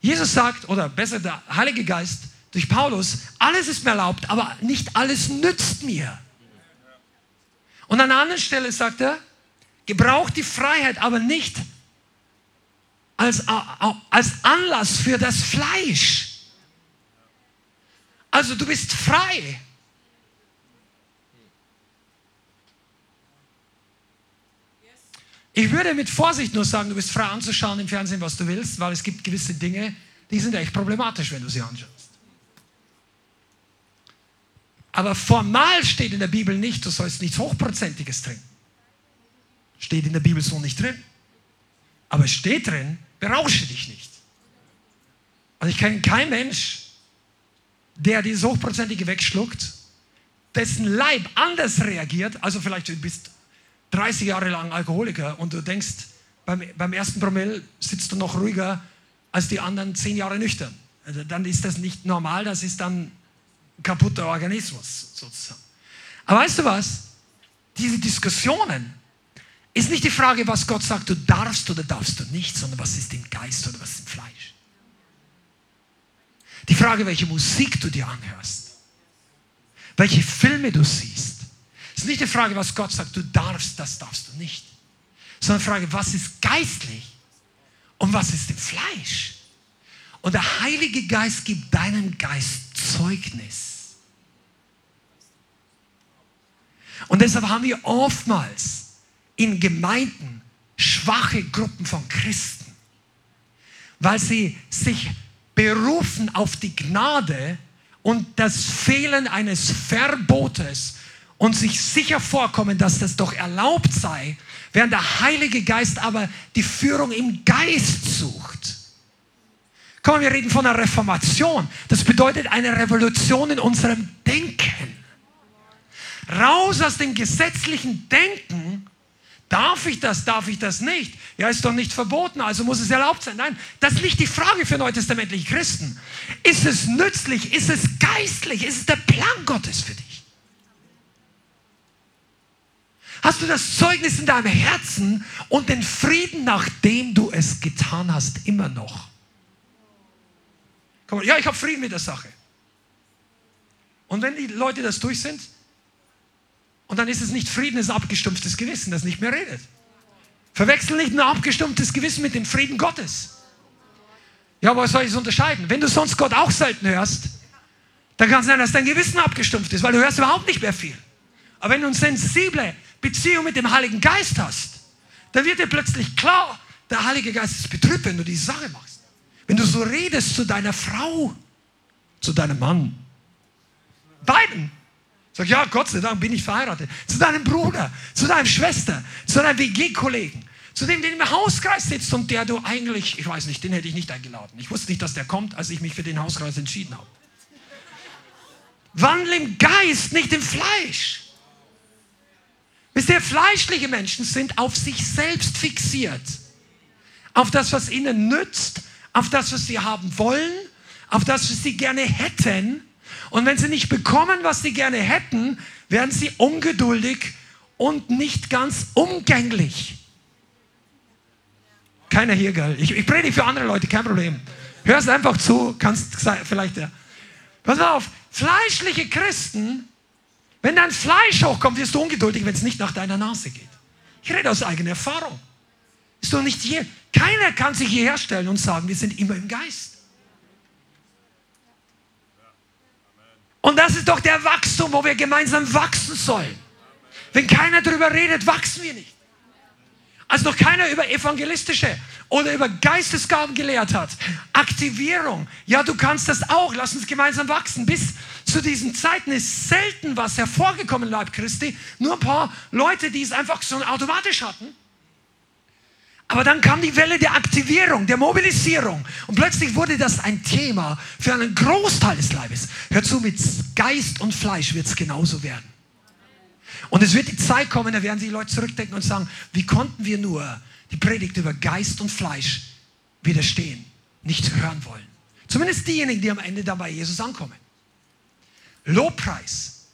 Jesus sagt, oder besser der Heilige Geist durch Paulus, alles ist mir erlaubt, aber nicht alles nützt mir. Und an einer anderen Stelle sagt er, gebraucht die Freiheit aber nicht als, als Anlass für das Fleisch. Also du bist frei. Ich würde mit Vorsicht nur sagen, du bist frei anzuschauen im Fernsehen, was du willst, weil es gibt gewisse Dinge, die sind echt problematisch, wenn du sie anschaust. Aber formal steht in der Bibel nicht, du sollst nichts Hochprozentiges trinken. Steht in der Bibel so nicht drin. Aber es steht drin, berausche dich nicht. Also ich kenne keinen Mensch, der dieses Hochprozentige wegschluckt, dessen Leib anders reagiert, also vielleicht du bist 30 Jahre lang Alkoholiker und du denkst, beim, beim ersten Promille sitzt du noch ruhiger als die anderen 10 Jahre nüchtern. Also dann ist das nicht normal, das ist dann ein kaputter Organismus sozusagen. Aber weißt du was? Diese Diskussionen ist nicht die Frage, was Gott sagt, du darfst oder darfst du nicht, sondern was ist im Geist oder was ist im Fleisch. Die Frage, welche Musik du dir anhörst, welche Filme du siehst, ist nicht die Frage, was Gott sagt, du darfst, das darfst du nicht. Sondern die Frage, was ist geistlich und was ist im Fleisch? Und der Heilige Geist gibt deinem Geist Zeugnis. Und deshalb haben wir oftmals in Gemeinden schwache Gruppen von Christen, weil sie sich berufen auf die Gnade und das Fehlen eines Verbotes und sich sicher vorkommen, dass das doch erlaubt sei, während der Heilige Geist aber die Führung im Geist sucht. Komm, wir reden von einer Reformation. Das bedeutet eine Revolution in unserem Denken. Raus aus dem gesetzlichen Denken. Darf ich das, darf ich das nicht? Ja, ist doch nicht verboten, also muss es erlaubt sein. Nein, das ist nicht die Frage für neutestamentliche Christen. Ist es nützlich? Ist es geistlich? Ist es der Plan Gottes für dich? Hast du das Zeugnis in deinem Herzen und den Frieden, nachdem du es getan hast, immer noch? Ja, ich habe Frieden mit der Sache. Und wenn die Leute das durch sind, und dann ist es nicht Frieden, es ist abgestumpftes Gewissen, das nicht mehr redet. Verwechsel nicht ein abgestumpftes Gewissen mit dem Frieden Gottes. Ja, aber was soll ich es unterscheiden? Wenn du sonst Gott auch selten hörst, dann kann es sein, dass dein Gewissen abgestumpft ist, weil du hörst überhaupt nicht mehr viel. Aber wenn du eine sensible Beziehung mit dem Heiligen Geist hast, dann wird dir plötzlich klar, der Heilige Geist ist betrübt, wenn du die Sache machst. Wenn du so redest zu deiner Frau, zu deinem Mann, beiden. Sag, ja, Gott sei Dank bin ich verheiratet. Zu deinem Bruder, zu deiner Schwester, zu deinem WG-Kollegen, zu dem, der im Hauskreis sitzt und der du eigentlich, ich weiß nicht, den hätte ich nicht eingeladen. Ich wusste nicht, dass der kommt, als ich mich für den Hauskreis entschieden habe. Wandel im Geist, nicht im Fleisch. Wisst ihr, fleischliche Menschen sind auf sich selbst fixiert. Auf das, was ihnen nützt, auf das, was sie haben wollen, auf das, was sie gerne hätten. Und wenn sie nicht bekommen, was sie gerne hätten, werden sie ungeduldig und nicht ganz umgänglich. Keiner hier, gell? Ich, ich predige für andere Leute, kein Problem. Hörst einfach zu, kannst vielleicht ja. Pass auf, fleischliche Christen, wenn dein Fleisch hochkommt, wirst du ungeduldig, wenn es nicht nach deiner Nase geht. Ich rede aus eigener Erfahrung. Ist doch nicht hier. Keiner kann sich hierher stellen und sagen, wir sind immer im Geist. Und das ist doch der Wachstum, wo wir gemeinsam wachsen sollen. Wenn keiner darüber redet, wachsen wir nicht. Als noch keiner über evangelistische oder über Geistesgaben gelehrt hat. Aktivierung. Ja, du kannst das auch. Lass uns gemeinsam wachsen. Bis zu diesen Zeiten ist selten was hervorgekommen, Leib Christi. Nur ein paar Leute, die es einfach so automatisch hatten. Aber dann kam die Welle der Aktivierung, der Mobilisierung. Und plötzlich wurde das ein Thema für einen Großteil des Leibes. Hör zu, mit Geist und Fleisch wird es genauso werden. Und es wird die Zeit kommen, da werden sich Leute zurückdenken und sagen, wie konnten wir nur die Predigt über Geist und Fleisch widerstehen, nicht hören wollen. Zumindest diejenigen, die am Ende dann bei Jesus ankommen. Lobpreis.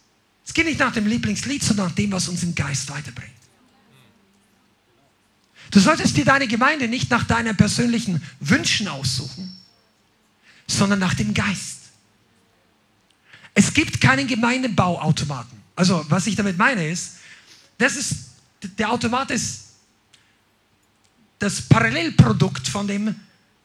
Es geht nicht nach dem Lieblingslied, sondern nach dem, was uns im Geist weiterbringt. Du solltest dir deine Gemeinde nicht nach deinen persönlichen Wünschen aussuchen, sondern nach dem Geist. Es gibt keinen Gemeindebauautomaten. Also, was ich damit meine ist, das ist, der Automat ist das Parallelprodukt von dem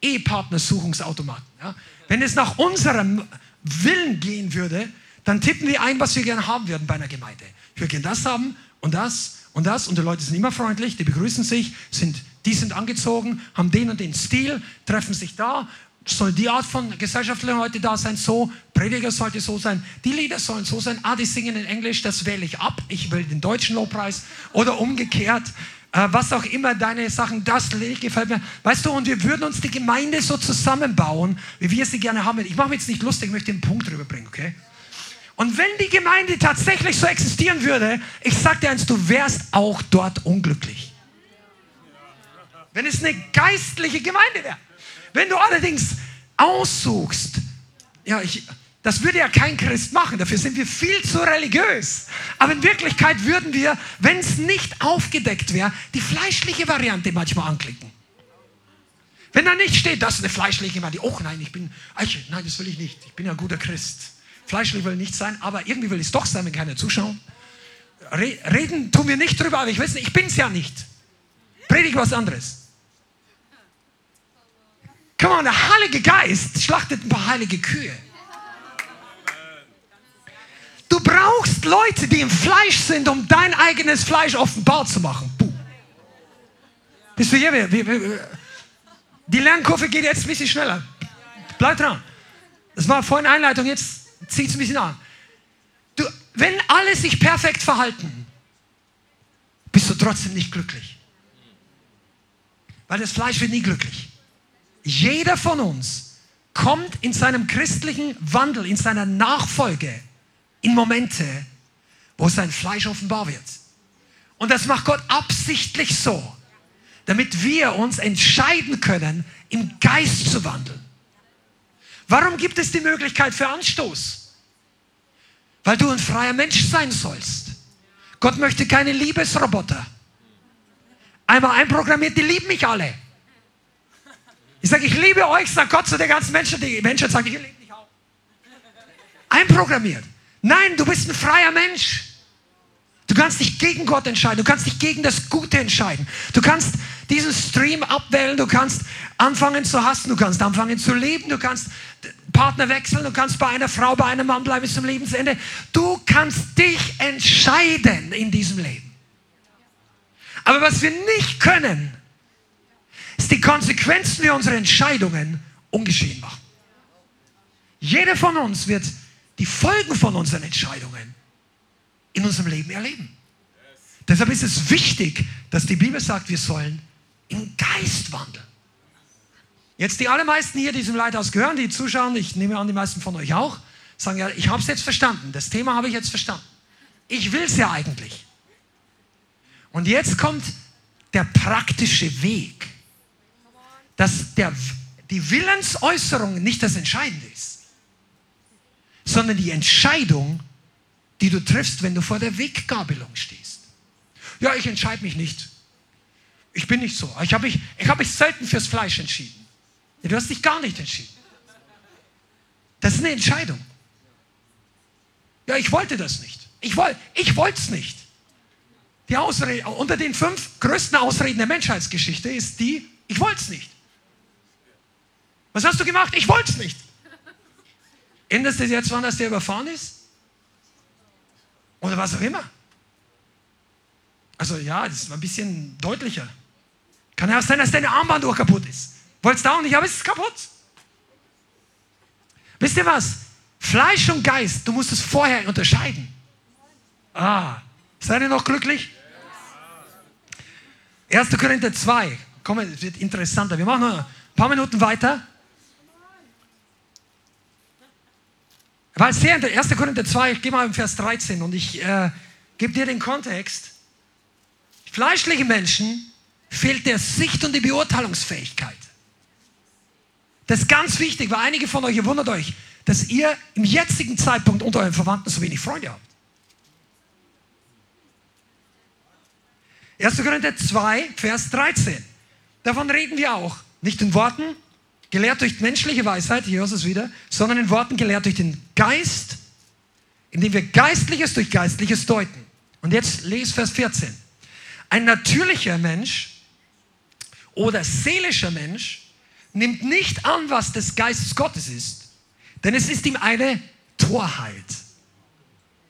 Ehepartnersuchungsautomaten. Ja? Wenn es nach unserem Willen gehen würde, dann tippen wir ein, was wir gerne haben würden bei einer Gemeinde. Wir gerne das haben und das und das und die Leute sind immer freundlich, die begrüßen sich, sind, die sind angezogen, haben den und den Stil, treffen sich da, soll die Art von gesellschaftlichen Leute da sein, so, Prediger sollte so sein, die Lieder sollen so sein, ah, die singen in Englisch, das wähle ich ab, ich will den deutschen Lobpreis oder umgekehrt, äh, was auch immer deine Sachen, das gefällt mir. Weißt du, und wir würden uns die Gemeinde so zusammenbauen, wie wir sie gerne haben. Ich mache mich jetzt nicht lustig, ich möchte den Punkt rüberbringen, okay? Und wenn die Gemeinde tatsächlich so existieren würde, ich sag dir eins, du wärst auch dort unglücklich. Wenn es eine geistliche Gemeinde wäre. Wenn du allerdings aussuchst, ja, ich, das würde ja kein Christ machen, dafür sind wir viel zu religiös. Aber in Wirklichkeit würden wir, wenn es nicht aufgedeckt wäre, die fleischliche Variante manchmal anklicken. Wenn da nicht steht, das ist eine fleischliche Variante, oh nein, ich bin, nein, das will ich nicht, ich bin ein guter Christ. Fleischlich will nicht sein, aber irgendwie will ich es doch sein, wenn keine zuschauen. Reden tun wir nicht drüber, aber ich weiß nicht, ich bin es ja nicht. Predige was anderes. Komm on, der Heilige Geist schlachtet ein paar heilige Kühe. Du brauchst Leute, die im Fleisch sind, um dein eigenes Fleisch offenbar zu machen. Puh. Bist du hier? Die Lernkurve geht jetzt ein bisschen schneller. Bleib dran. Das war vorhin Einleitung, jetzt zieht es ein bisschen an. Du, wenn alle sich perfekt verhalten, bist du trotzdem nicht glücklich. Weil das Fleisch wird nie glücklich. Jeder von uns kommt in seinem christlichen Wandel, in seiner Nachfolge in Momente, wo sein Fleisch offenbar wird. Und das macht Gott absichtlich so, damit wir uns entscheiden können, im Geist zu wandeln. Warum gibt es die Möglichkeit für Anstoß? Weil du ein freier Mensch sein sollst. Gott möchte keine Liebesroboter. Einmal einprogrammiert, die lieben mich alle. Ich sage, ich liebe euch, sagt Gott zu den ganzen Menschen. Die Menschen sagen, ich liebe dich auch. Einprogrammiert. Nein, du bist ein freier Mensch. Du kannst dich gegen Gott entscheiden. Du kannst dich gegen das Gute entscheiden. Du kannst diesen Stream abwählen. Du kannst anfangen zu hassen. Du kannst anfangen zu leben. Du kannst Partner wechseln. Du kannst bei einer Frau, bei einem Mann bleiben bis zum Lebensende. Du kannst dich entscheiden in diesem Leben. Aber was wir nicht können, ist die Konsequenzen für unsere Entscheidungen ungeschehen machen. Jeder von uns wird die Folgen von unseren Entscheidungen in unserem Leben erleben. Deshalb ist es wichtig, dass die Bibel sagt, wir sollen im Geist wandeln. Jetzt die allermeisten hier, die diesem Leithaus gehören, die zuschauen, ich nehme an, die meisten von euch auch, sagen ja, ich habe es jetzt verstanden, das Thema habe ich jetzt verstanden. Ich will es ja eigentlich. Und jetzt kommt der praktische Weg, dass der, die Willensäußerung nicht das Entscheidende ist, sondern die Entscheidung, die du triffst, wenn du vor der Weggabelung stehst. Ja, ich entscheide mich nicht. Ich bin nicht so. Ich habe mich, ich hab mich selten fürs Fleisch entschieden. Du hast dich gar nicht entschieden. Das ist eine Entscheidung. Ja, ich wollte das nicht. Ich, wollte ich es nicht. Die Ausrede, unter den fünf größten Ausreden der Menschheitsgeschichte ist die, ich wollte es nicht. Was hast du gemacht? Ich wollte es nicht. Änderst du jetzt, wann das der überfahren ist? Oder was auch immer. Also ja, das ist ein bisschen deutlicher. Kann ja auch sein, dass deine Armbanduhr kaputt ist. Wolltest du auch nicht, aber es ist kaputt. Wisst ihr was? Fleisch und Geist, du musst es vorher unterscheiden. Ah, seid ihr noch glücklich? 1. Korinther 2. Komm, es wird interessanter. Wir machen noch ein paar Minuten weiter. Weil sehr 1. Korinther 2, ich gehe mal im Vers 13 und ich äh, gebe dir den Kontext. Fleischliche Menschen fehlt der Sicht und die Beurteilungsfähigkeit. Das ist ganz wichtig, weil einige von euch, ihr wundert euch, dass ihr im jetzigen Zeitpunkt unter euren Verwandten so wenig Freunde habt. 1. Korinther 2, Vers 13. Davon reden wir auch. Nicht in Worten, gelehrt durch menschliche Weisheit, hier ist es wieder, sondern in Worten gelehrt durch den Geist, indem wir Geistliches durch Geistliches deuten. Und jetzt lese Vers 14. Ein natürlicher Mensch oder seelischer Mensch nimmt nicht an, was des Geistes Gottes ist, denn es ist ihm eine Torheit.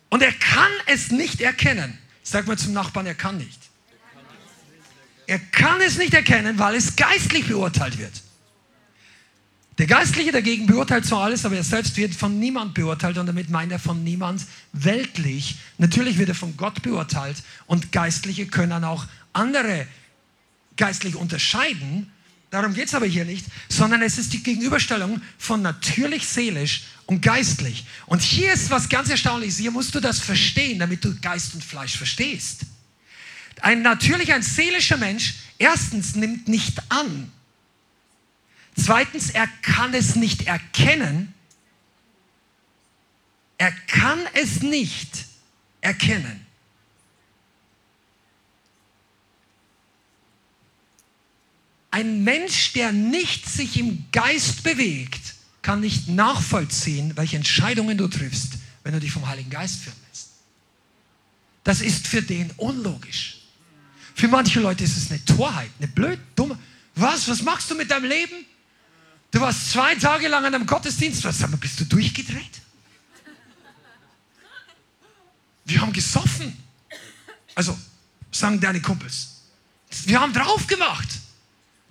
Und er kann es nicht erkennen. Sag mal zum Nachbarn, er kann nicht. Er kann es nicht erkennen, weil es geistlich beurteilt wird. Der Geistliche dagegen beurteilt zwar alles, aber er selbst wird von niemand beurteilt und damit meint er von niemand weltlich. Natürlich wird er von Gott beurteilt und Geistliche können auch andere geistlich unterscheiden. Darum geht es aber hier nicht, sondern es ist die Gegenüberstellung von natürlich, seelisch und geistlich. Und hier ist was ganz Erstaunliches. Hier musst du das verstehen, damit du Geist und Fleisch verstehst. Ein natürlich, ein seelischer Mensch, erstens nimmt nicht an, Zweitens, er kann es nicht erkennen. Er kann es nicht erkennen. Ein Mensch, der nicht sich im Geist bewegt, kann nicht nachvollziehen, welche Entscheidungen du triffst, wenn du dich vom Heiligen Geist führen lässt. Das ist für den unlogisch. Für manche Leute ist es eine Torheit, eine blöd, dumme. Was? Was machst du mit deinem Leben? Du warst zwei Tage lang an einem Gottesdienst. Was, sag mal, bist du durchgedreht? Wir haben gesoffen. Also, sagen deine Kumpels. Wir haben drauf gemacht.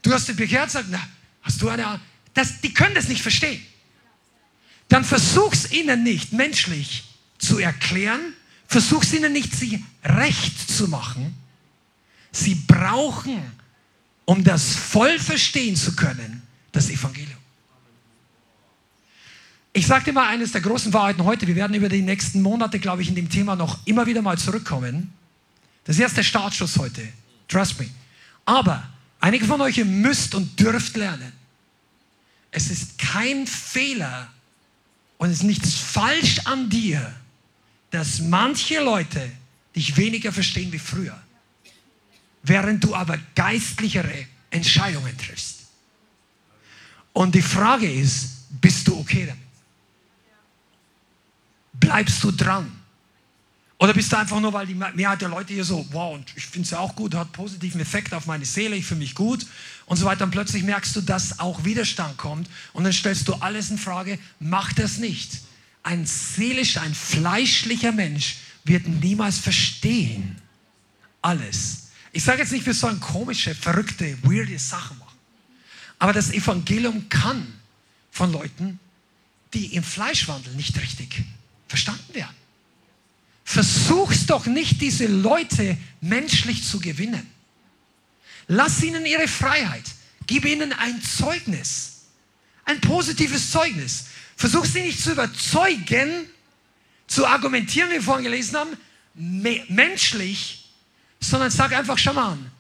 Du hast dich bekehrt, sag, na, hast du eine, das, die können das nicht verstehen. Dann versuch's ihnen nicht menschlich zu erklären, versuch's ihnen nicht, sie recht zu machen. Sie brauchen, um das voll verstehen zu können, das Evangelium. Ich dir mal eines der großen Wahrheiten heute. Wir werden über die nächsten Monate, glaube ich, in dem Thema noch immer wieder mal zurückkommen. Das ist erst der Startschuss heute. Trust me. Aber einige von euch, müsst und dürft lernen. Es ist kein Fehler und es ist nichts falsch an dir, dass manche Leute dich weniger verstehen wie früher, während du aber geistlichere Entscheidungen triffst. Und die Frage ist, bist du okay damit? bleibst du dran? Oder bist du einfach nur, weil die Mehrheit der Leute hier so, wow, und ich finde es ja auch gut, hat positiven Effekt auf meine Seele, ich fühle mich gut und so weiter. Und plötzlich merkst du, dass auch Widerstand kommt und dann stellst du alles in Frage, mach das nicht. Ein seelischer, ein fleischlicher Mensch wird niemals verstehen. Alles. Ich sage jetzt nicht, wir sollen komische, verrückte, weirde Sachen machen. Aber das Evangelium kann von Leuten, die im Fleischwandel nicht richtig verstanden werden. Versuch's doch nicht, diese Leute menschlich zu gewinnen. Lass ihnen ihre Freiheit. Gib ihnen ein Zeugnis. Ein positives Zeugnis. Versuch sie nicht zu überzeugen, zu argumentieren, wie wir vorhin gelesen haben, menschlich, sondern sag einfach, schau mal an.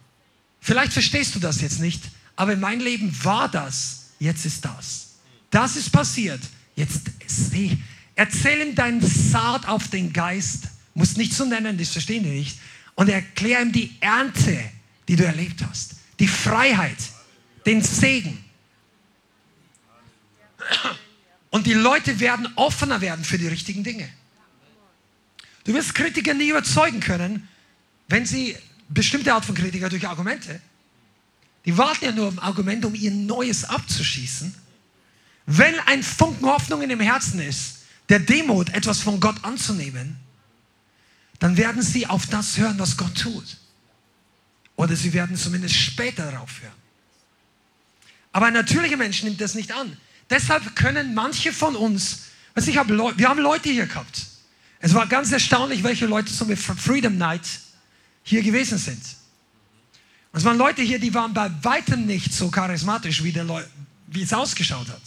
Vielleicht verstehst du das jetzt nicht, aber in meinem Leben war das, jetzt ist das. Das ist passiert. Jetzt seh, erzähl ihm deinen Saat auf den Geist muss nicht so nennen, das verstehen die nicht. Und erklär ihm die Ernte, die du erlebt hast. Die Freiheit, den Segen. Und die Leute werden offener werden für die richtigen Dinge. Du wirst Kritiker nie überzeugen können, wenn sie bestimmte Art von Kritiker durch Argumente, die warten ja nur auf ein Argument, um ihr Neues abzuschießen. Wenn ein Funken Hoffnung in dem Herzen ist, der Demut, etwas von Gott anzunehmen, dann werden sie auf das hören, was Gott tut. Oder sie werden zumindest später darauf hören. Aber ein natürlicher Mensch nimmt das nicht an. Deshalb können manche von uns, also ich hab wir haben Leute hier gehabt. Es war ganz erstaunlich, welche Leute zum Freedom Night hier gewesen sind. Und es waren Leute hier, die waren bei weitem nicht so charismatisch, wie, wie es ausgeschaut hat.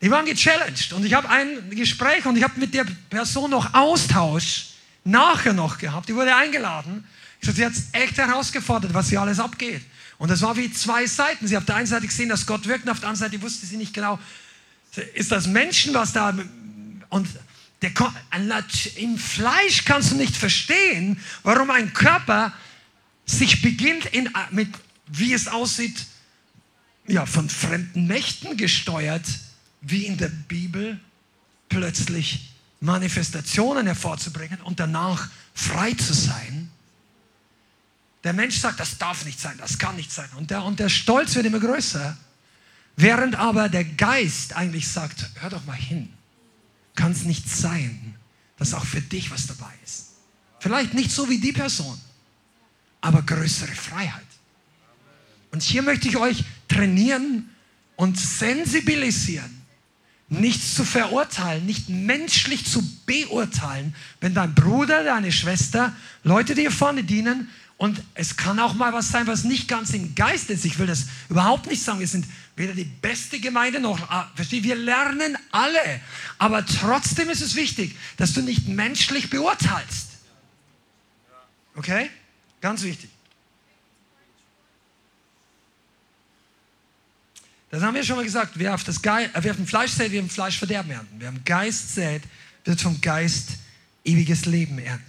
Die waren gechallenged und ich habe ein Gespräch und ich habe mit der Person noch Austausch nachher noch gehabt. Die wurde eingeladen. Ich sagte, sie hat echt herausgefordert, was hier alles abgeht. Und das war wie zwei Seiten. Sie hat auf der einen Seite gesehen, dass Gott wirkt, und auf der anderen Seite wusste sie nicht genau, ist das Menschen, was da. Und der, im Fleisch kannst du nicht verstehen, warum ein Körper sich beginnt, in, mit, wie es aussieht, ja, von fremden Mächten gesteuert, wie in der Bibel plötzlich Manifestationen hervorzubringen und danach frei zu sein. Der Mensch sagt, das darf nicht sein, das kann nicht sein. Und der, und der Stolz wird immer größer. Während aber der Geist eigentlich sagt, hör doch mal hin, kann es nicht sein, dass auch für dich was dabei ist. Vielleicht nicht so wie die Person, aber größere Freiheit. Und hier möchte ich euch trainieren und sensibilisieren nichts zu verurteilen, nicht menschlich zu beurteilen, wenn dein Bruder, deine Schwester, Leute dir vorne dienen und es kann auch mal was sein, was nicht ganz im Geist ist. Ich will das überhaupt nicht sagen. Wir sind weder die beste Gemeinde noch, ah, verstehe, wir lernen alle. Aber trotzdem ist es wichtig, dass du nicht menschlich beurteilst. Okay? Ganz wichtig. Das haben wir schon mal gesagt. Wer auf, das Geist, wer auf dem Fleisch sät, wird im Fleisch Verderben ernten. Wer im Geist sät, wird vom Geist ewiges Leben ernten.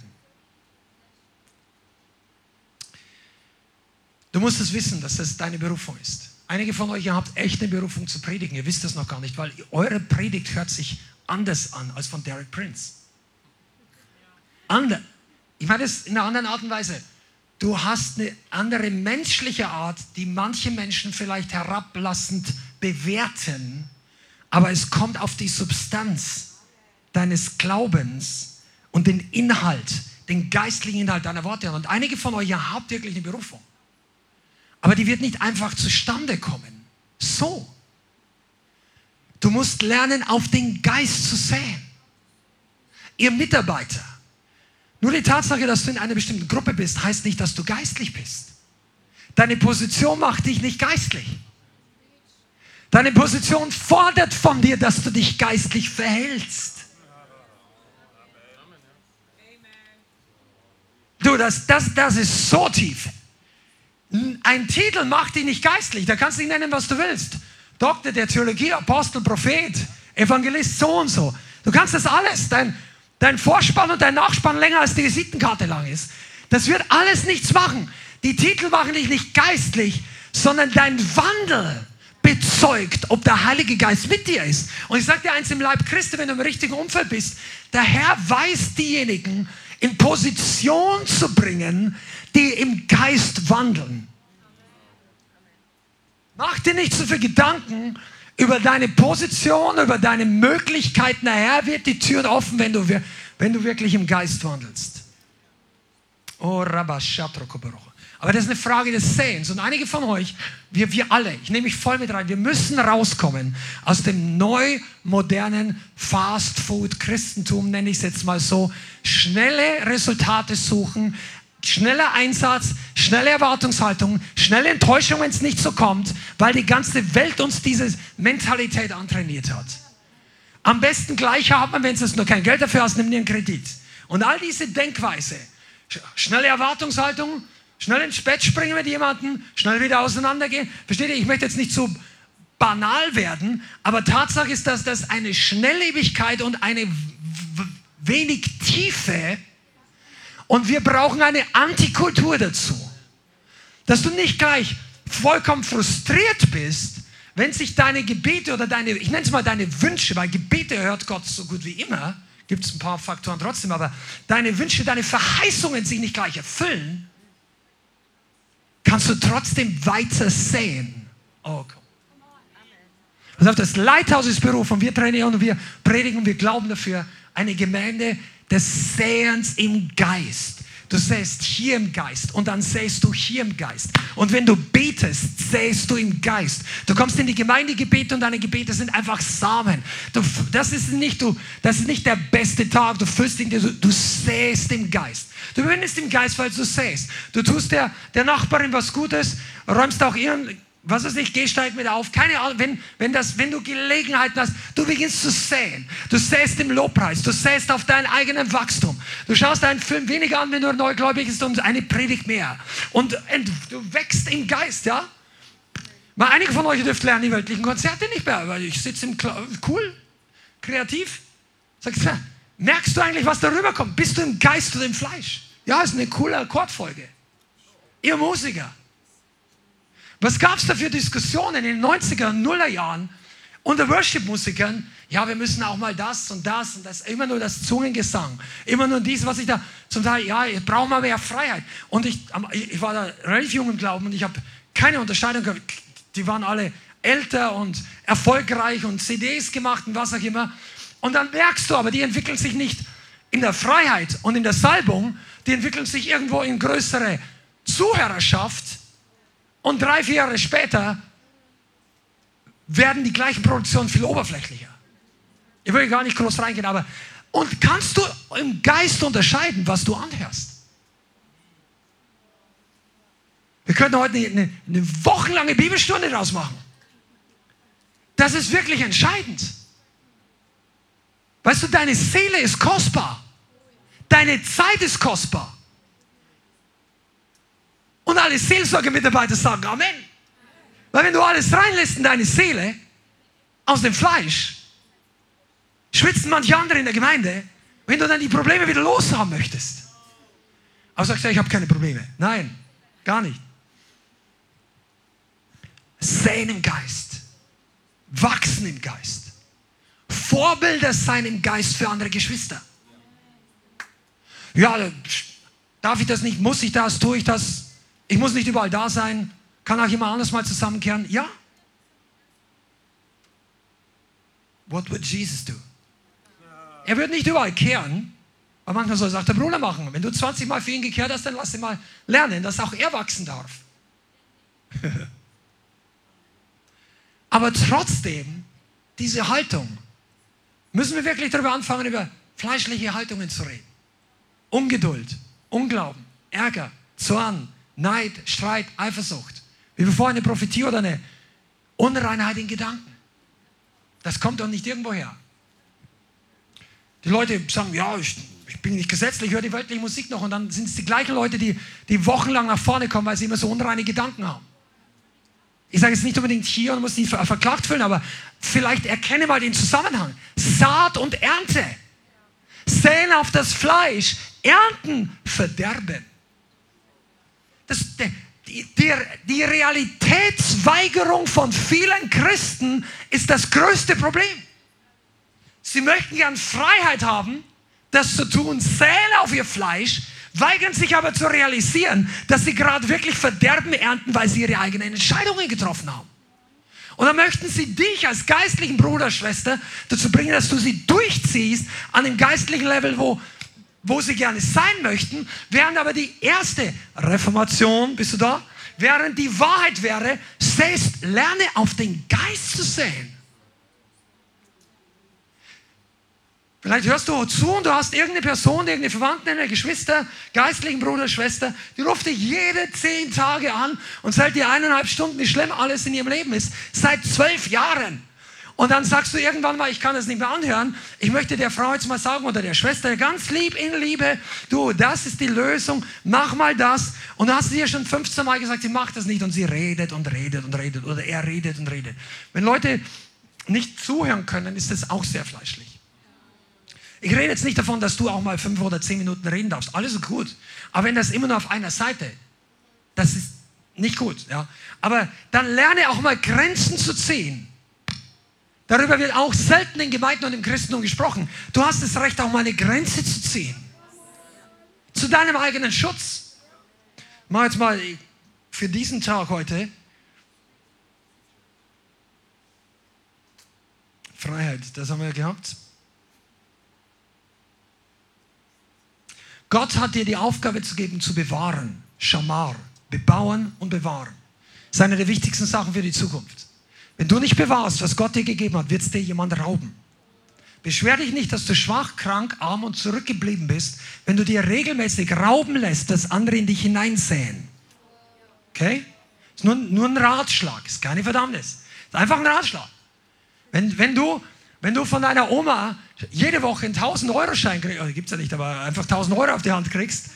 Du musst es wissen, dass das deine Berufung ist. Einige von euch habt echt eine Berufung zu predigen. Ihr wisst das noch gar nicht, weil eure Predigt hört sich anders an als von Derek Prince. Ander. Ich meine das in einer anderen Art und Weise. Du hast eine andere menschliche Art, die manche Menschen vielleicht herablassend bewerten, aber es kommt auf die Substanz deines Glaubens und den Inhalt, den geistlichen Inhalt deiner Worte an. Und einige von euch ja, habt wirklich eine Berufung. Aber die wird nicht einfach zustande kommen. So. Du musst lernen, auf den Geist zu säen. Ihr Mitarbeiter, nur die Tatsache, dass du in einer bestimmten Gruppe bist, heißt nicht, dass du geistlich bist. Deine Position macht dich nicht geistlich. Deine Position fordert von dir, dass du dich geistlich verhältst. Du, das, das, das ist so tief. Ein Titel macht dich nicht geistlich. Da kannst du ihn nennen, was du willst. Doktor der Theologie, Apostel, Prophet, Evangelist, so und so. Du kannst das alles. Dein, dein Vorspann und dein Nachspann länger als die Visitenkarte lang ist. Das wird alles nichts machen. Die Titel machen dich nicht geistlich, sondern dein Wandel bezeugt, ob der Heilige Geist mit dir ist. Und ich sage dir eins im Leib Christi, wenn du im richtigen Umfeld bist, der Herr weiß diejenigen in Position zu bringen, die im Geist wandeln. Mach dir nicht so viel Gedanken über deine Position, über deine Möglichkeiten. Herr wird die Türen offen, wenn du, wenn du wirklich im Geist wandelst. Oh. Aber das ist eine Frage des Sehens. Und einige von euch, wir, wir alle, ich nehme mich voll mit rein, wir müssen rauskommen aus dem neu modernen Fast-Food-Christentum, nenne ich es jetzt mal so. Schnelle Resultate suchen, schneller Einsatz, schnelle Erwartungshaltung, schnelle Enttäuschung, wenn es nicht so kommt, weil die ganze Welt uns diese Mentalität antrainiert hat. Am besten gleich haben, wenn du nur kein Geld dafür hast, nimm dir einen Kredit. Und all diese Denkweise, schnelle Erwartungshaltung, Schnell ins Bett springen mit jemandem, schnell wieder auseinandergehen. Versteht ihr? Ich möchte jetzt nicht so banal werden, aber Tatsache ist, dass das eine Schnelllebigkeit und eine wenig Tiefe und wir brauchen eine Antikultur dazu. Dass du nicht gleich vollkommen frustriert bist, wenn sich deine Gebete oder deine, ich nenne es mal deine Wünsche, weil Gebete hört Gott so gut wie immer, gibt es ein paar Faktoren trotzdem, aber deine Wünsche, deine Verheißungen sich nicht gleich erfüllen, kannst du trotzdem weiter sehen. Oh, komm. Also das Leithaus ist berufen, wir trainieren und wir predigen und wir glauben dafür, eine Gemeinde des Sehens im Geist. Du sähst hier im Geist und dann sähst du hier im Geist. Und wenn du betest, sähst du im Geist. Du kommst in die Gemeindegebete und deine Gebete sind einfach Samen. Du, das, ist nicht, du, das ist nicht der beste Tag. Du füllst ihn, du, du sähst im Geist. Du bist im Geist, weil du sähst. Du tust der, der Nachbarin was Gutes, räumst auch ihren was weiß ich, geh steig mit auf. Keine Ahnung, wenn, wenn, das, wenn du Gelegenheiten hast, du beginnst zu säen. Du säst im Lobpreis, du säst auf dein eigenes Wachstum. Du schaust einen Film weniger an, wenn du neugläubig bist und eine Predigt mehr. Und, und du wächst im Geist, ja? Mal einige von euch dürft lernen die weltlichen Konzerte nicht mehr, weil ich sitze im Kla cool, kreativ. Sagst merkst du eigentlich, was darüber kommt? Bist du im Geist oder im Fleisch? Ja, ist eine coole Akkordfolge. Ihr Musiker. Was gab es da für Diskussionen in den 90er und Nuller Jahren unter Worship-Musikern? Ja, wir müssen auch mal das und das und das, immer nur das Zungengesang, immer nur dies, was ich da zum Teil, ja, ich brauche mal mehr Freiheit. Und ich, ich war da relativ jung im Glauben und ich habe keine Unterscheidung gehabt. Die waren alle älter und erfolgreich und CDs gemacht und was auch immer. Und dann merkst du aber, die entwickeln sich nicht in der Freiheit und in der Salbung, die entwickeln sich irgendwo in größere Zuhörerschaft und drei, vier Jahre später werden die gleichen Produktionen viel oberflächlicher. Ich will gar nicht groß reingehen, aber und kannst du im Geist unterscheiden, was du anhörst? Wir könnten heute eine, eine wochenlange Bibelstunde draus machen. Das ist wirklich entscheidend. Weißt du, deine Seele ist kostbar. Deine Zeit ist kostbar. Und alle Seelsorgemitarbeiter sagen Amen. Weil wenn du alles reinlässt in deine Seele, aus dem Fleisch, schwitzen manche andere in der Gemeinde, wenn du dann die Probleme wieder loshaben möchtest. Aber sagst du, ich habe keine Probleme. Nein, gar nicht. Sehen im Geist. Wachsen im Geist. Vorbilder sein im Geist für andere Geschwister. Ja, darf ich das nicht? Muss ich das? Tue ich das? Ich muss nicht überall da sein. Kann auch jemand anders mal zusammenkehren? Ja. What would Jesus do? Er wird nicht überall kehren, aber manchmal soll es auch der Bruder machen. Wenn du 20 Mal für ihn gekehrt hast, dann lass ihn mal lernen, dass auch er wachsen darf. aber trotzdem, diese Haltung, müssen wir wirklich darüber anfangen, über fleischliche Haltungen zu reden. Ungeduld, Unglauben, Ärger, Zorn, Neid, Streit, Eifersucht. Wie bevor eine Prophetie oder eine Unreinheit in Gedanken. Das kommt doch nicht irgendwo her. Die Leute sagen, ja, ich, ich bin nicht gesetzlich, ich höre die weltliche Musik noch. Und dann sind es die gleichen Leute, die, die wochenlang nach vorne kommen, weil sie immer so unreine Gedanken haben. Ich sage jetzt nicht unbedingt hier und muss nicht verklagt fühlen, aber vielleicht erkenne mal den Zusammenhang. Saat und Ernte. Säen auf das Fleisch, ernten Verderben. Das, die, die, die Realitätsweigerung von vielen Christen ist das größte Problem. Sie möchten gern Freiheit haben, das zu tun, säen auf ihr Fleisch, weigern sich aber zu realisieren, dass sie gerade wirklich Verderben ernten, weil sie ihre eigenen Entscheidungen getroffen haben. Und dann möchten sie dich als geistlichen Bruder, Schwester dazu bringen, dass du sie durchziehst an dem geistlichen Level, wo, wo sie gerne sein möchten, während aber die erste Reformation, bist du da? Während die Wahrheit wäre, säst, lerne auf den Geist zu sehen. Vielleicht hörst du zu und du hast irgendeine Person, irgendeine Verwandte, eine Geschwister, geistlichen Bruder, Schwester, die ruft dich jede zehn Tage an und sagt dir eineinhalb Stunden, wie schlimm alles in ihrem Leben ist, seit zwölf Jahren. Und dann sagst du irgendwann mal, ich kann es nicht mehr anhören, ich möchte der Frau jetzt mal sagen oder der Schwester ganz lieb in Liebe, du, das ist die Lösung, mach mal das. Und du hast sie ja schon 15 Mal gesagt, sie macht das nicht und sie redet und redet und redet oder er redet und redet. Wenn Leute nicht zuhören können, ist das auch sehr fleischlich. Ich rede jetzt nicht davon, dass du auch mal fünf oder zehn Minuten reden darfst. Alles ist gut. Aber wenn das immer nur auf einer Seite, das ist nicht gut. Ja? Aber dann lerne auch mal Grenzen zu ziehen. Darüber wird auch selten in Gemeinden und im Christentum gesprochen. Du hast das Recht, auch mal eine Grenze zu ziehen. Zu deinem eigenen Schutz. Mach jetzt mal für diesen Tag heute. Freiheit, das haben wir gehabt. Gott hat dir die Aufgabe zu geben, zu bewahren. Schamar, bebauen und bewahren. Das ist eine der wichtigsten Sachen für die Zukunft. Wenn du nicht bewahrst, was Gott dir gegeben hat, wird es dir jemand rauben. Beschwer dich nicht, dass du schwach, krank, arm und zurückgeblieben bist, wenn du dir regelmäßig rauben lässt, dass andere in dich hineinsäen. Okay? Ist nur, nur ein Ratschlag, ist keine Verdammnis. Ist einfach ein Ratschlag. Wenn, wenn du wenn du von deiner Oma jede Woche einen 1000-Euro-Schein kriegst, oder gibt es ja nicht, aber einfach 1000 Euro auf die Hand kriegst,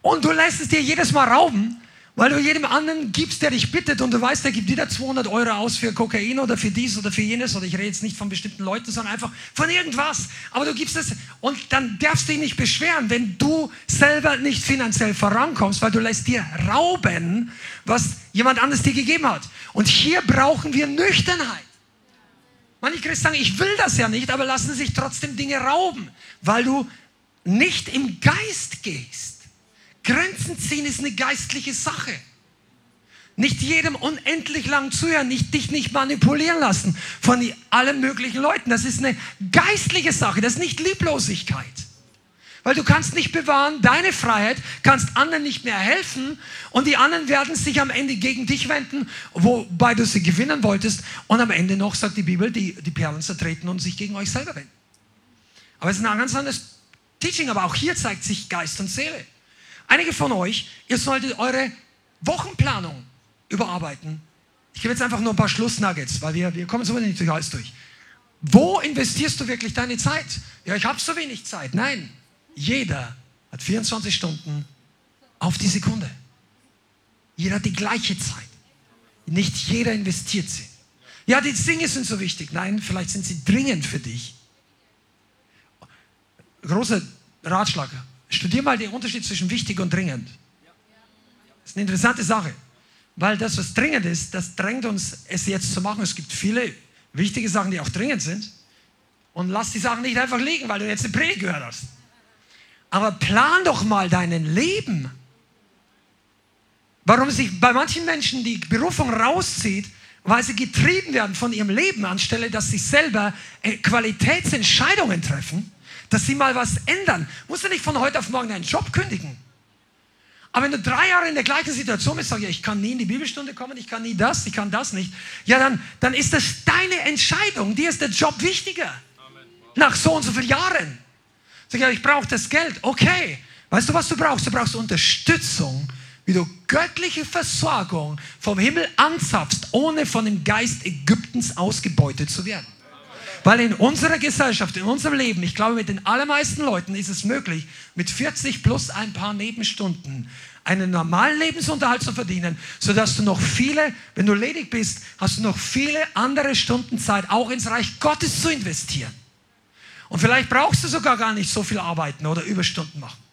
und du lässt es dir jedes Mal rauben, weil du jedem anderen gibst, der dich bittet und du weißt, der gibt wieder 200 Euro aus für Kokain oder für dies oder für jenes oder ich rede jetzt nicht von bestimmten Leuten, sondern einfach von irgendwas. Aber du gibst es und dann darfst du dich nicht beschweren, wenn du selber nicht finanziell vorankommst, weil du lässt dir rauben, was jemand anderes dir gegeben hat. Und hier brauchen wir Nüchternheit. Manche Christen sagen, ich will das ja nicht, aber lassen sich trotzdem Dinge rauben, weil du nicht im Geist gehst. Grenzen ziehen ist eine geistliche Sache. Nicht jedem unendlich lang zuhören, nicht, dich nicht manipulieren lassen von allen möglichen Leuten. Das ist eine geistliche Sache, das ist nicht Lieblosigkeit. Weil du kannst nicht bewahren, deine Freiheit, kannst anderen nicht mehr helfen und die anderen werden sich am Ende gegen dich wenden, wobei du sie gewinnen wolltest. Und am Ende noch, sagt die Bibel, die, die Perlen zertreten und sich gegen euch selber wenden. Aber es ist ein ganz anderes Teaching, aber auch hier zeigt sich Geist und Seele. Einige von euch, ihr solltet eure Wochenplanung überarbeiten. Ich gebe jetzt einfach nur ein paar Schlussnuggets, weil wir, wir kommen so nicht durch alles durch. Wo investierst du wirklich deine Zeit? Ja, ich habe so wenig Zeit. Nein, jeder hat 24 Stunden auf die Sekunde. Jeder hat die gleiche Zeit. Nicht jeder investiert sie. Ja, die Dinge sind so wichtig. Nein, vielleicht sind sie dringend für dich. Großer Ratschlag. Studier mal den Unterschied zwischen wichtig und dringend. Das ist eine interessante Sache. Weil das, was dringend ist, das drängt uns, es jetzt zu machen. Es gibt viele wichtige Sachen, die auch dringend sind. Und lass die Sachen nicht einfach liegen, weil du jetzt eine Predigt gehört hast. Aber plan doch mal dein Leben. Warum sich bei manchen Menschen die Berufung rauszieht, weil sie getrieben werden von ihrem Leben, anstelle dass sie selber äh, Qualitätsentscheidungen treffen, dass sie mal was ändern. Musst du nicht von heute auf morgen deinen Job kündigen. Aber wenn du drei Jahre in der gleichen Situation bist, sagst ja, ich kann nie in die Bibelstunde kommen, ich kann nie das, ich kann das nicht. Ja, dann, dann ist das deine Entscheidung. Dir ist der Job wichtiger. Amen. Nach so und so vielen Jahren. Sag ja, ich brauche das Geld. Okay. Weißt du, was du brauchst? Du brauchst Unterstützung, wie du göttliche Versorgung vom Himmel anzapfst, ohne von dem Geist Ägyptens ausgebeutet zu werden. Weil in unserer Gesellschaft, in unserem Leben, ich glaube, mit den allermeisten Leuten ist es möglich, mit 40 plus ein paar Nebenstunden einen normalen Lebensunterhalt zu verdienen, sodass du noch viele, wenn du ledig bist, hast du noch viele andere Stunden Zeit, auch ins Reich Gottes zu investieren. Und vielleicht brauchst du sogar gar nicht so viel arbeiten oder Überstunden machen.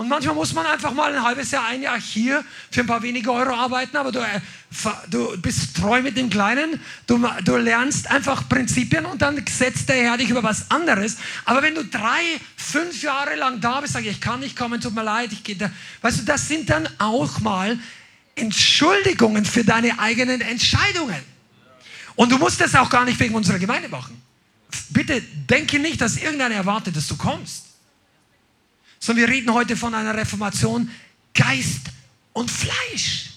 Und manchmal muss man einfach mal ein halbes Jahr, ein Jahr hier für ein paar wenige Euro arbeiten, aber du, äh, du bist treu mit dem Kleinen, du, du lernst einfach Prinzipien und dann setzt der Herr dich über was anderes. Aber wenn du drei, fünf Jahre lang da bist, sag ich, ich kann nicht kommen, tut mir leid, ich gehe da. Weißt du, das sind dann auch mal Entschuldigungen für deine eigenen Entscheidungen. Und du musst das auch gar nicht wegen unserer Gemeinde machen. Bitte denke nicht, dass irgendeiner erwartet, dass du kommst sondern wir reden heute von einer Reformation Geist und Fleisch.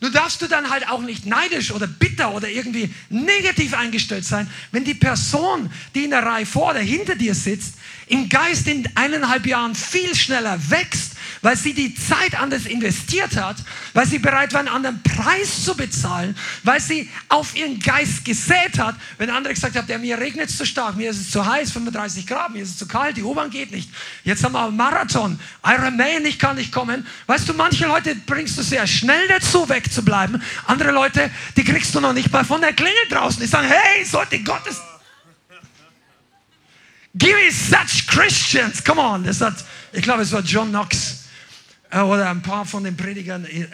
Nur darfst du dann halt auch nicht neidisch oder bitter oder irgendwie negativ eingestellt sein, wenn die Person, die in der Reihe vor oder hinter dir sitzt, im Geist in eineinhalb Jahren viel schneller wächst weil sie die Zeit anders investiert hat, weil sie bereit war, einen anderen Preis zu bezahlen, weil sie auf ihren Geist gesät hat. Wenn andere gesagt haben, mir regnet es zu stark, mir ist es zu heiß, 35 Grad, mir ist es zu kalt, die U-Bahn geht nicht. Jetzt haben wir einen Marathon, Iron Man, ich kann nicht kommen. Weißt du, manche Leute bringst du sehr schnell dazu, wegzubleiben. Andere Leute, die kriegst du noch nicht mal von der Klingel draußen. Die sagen, hey, sollte Gottes... Give me such Christians. Come on. Das hat, ich glaube, es war John Knox oder ein paar von den Predigern äh,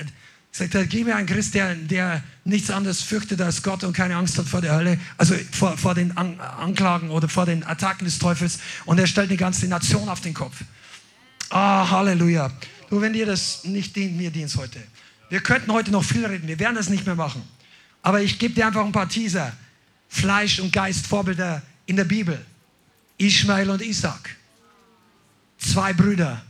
sagt er, gib mir einen Christ, der, der nichts anderes fürchtet als Gott und keine Angst hat vor der Hölle, also vor, vor den An Anklagen oder vor den Attacken des Teufels und er stellt die ganze Nation auf den Kopf. Ah, Halleluja. Du, wenn dir das nicht dient, mir dient es heute. Wir könnten heute noch viel reden, wir werden das nicht mehr machen. Aber ich gebe dir einfach ein paar Teaser. Fleisch und Geist, Vorbilder in der Bibel. Ishmael und Isaac. Zwei Brüder,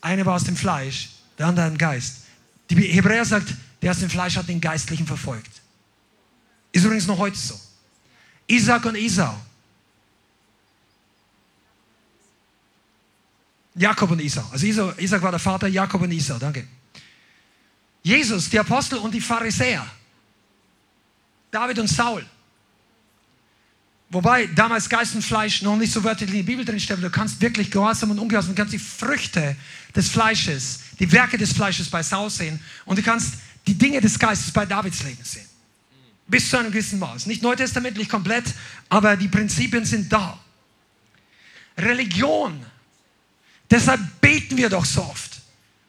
eine war aus dem Fleisch, der andere im Geist. Die Hebräer sagt, der aus dem Fleisch hat den Geistlichen verfolgt. Ist übrigens noch heute so. Isaac und Esau. Jakob und Esau. Also Isaac war der Vater, Jakob und Esau. Danke. Jesus, die Apostel und die Pharisäer. David und Saul. Wobei damals Geist und Fleisch noch nicht so wörtlich in der Bibel drin steht. Du kannst wirklich Gehorsam und Ungehorsam, du kannst die Früchte des Fleisches, die Werke des Fleisches bei Saul sehen und du kannst die Dinge des Geistes bei Davids Leben sehen. Bis zu einem gewissen Maß. Nicht neutestamentlich komplett, aber die Prinzipien sind da. Religion. Deshalb beten wir doch so oft,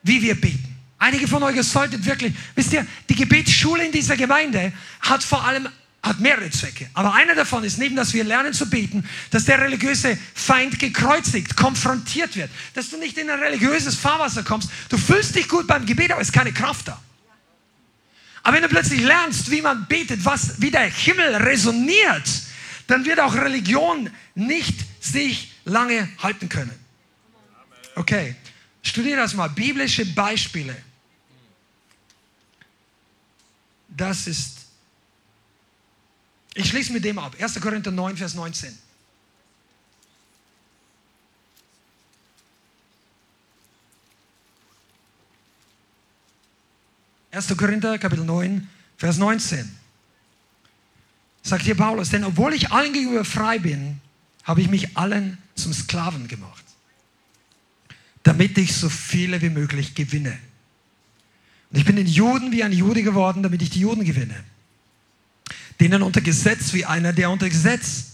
wie wir beten. Einige von euch solltet wirklich, wisst ihr, die Gebetsschule in dieser Gemeinde hat vor allem hat mehrere Zwecke. Aber einer davon ist, neben dass wir lernen zu beten, dass der religiöse Feind gekreuzigt, konfrontiert wird. Dass du nicht in ein religiöses Fahrwasser kommst. Du fühlst dich gut beim Gebet, aber es ist keine Kraft da. Aber wenn du plötzlich lernst, wie man betet, was, wie der Himmel resoniert, dann wird auch Religion nicht sich lange halten können. Okay, studiere das mal. Biblische Beispiele. Das ist ich schließe mit dem ab. 1. Korinther 9, Vers 19. Erster Korinther, Kapitel 9, Vers 19. Sagt hier Paulus, denn obwohl ich allen gegenüber frei bin, habe ich mich allen zum Sklaven gemacht, damit ich so viele wie möglich gewinne. Und ich bin den Juden wie ein Jude geworden, damit ich die Juden gewinne denen unter Gesetz wie einer, der unter Gesetz,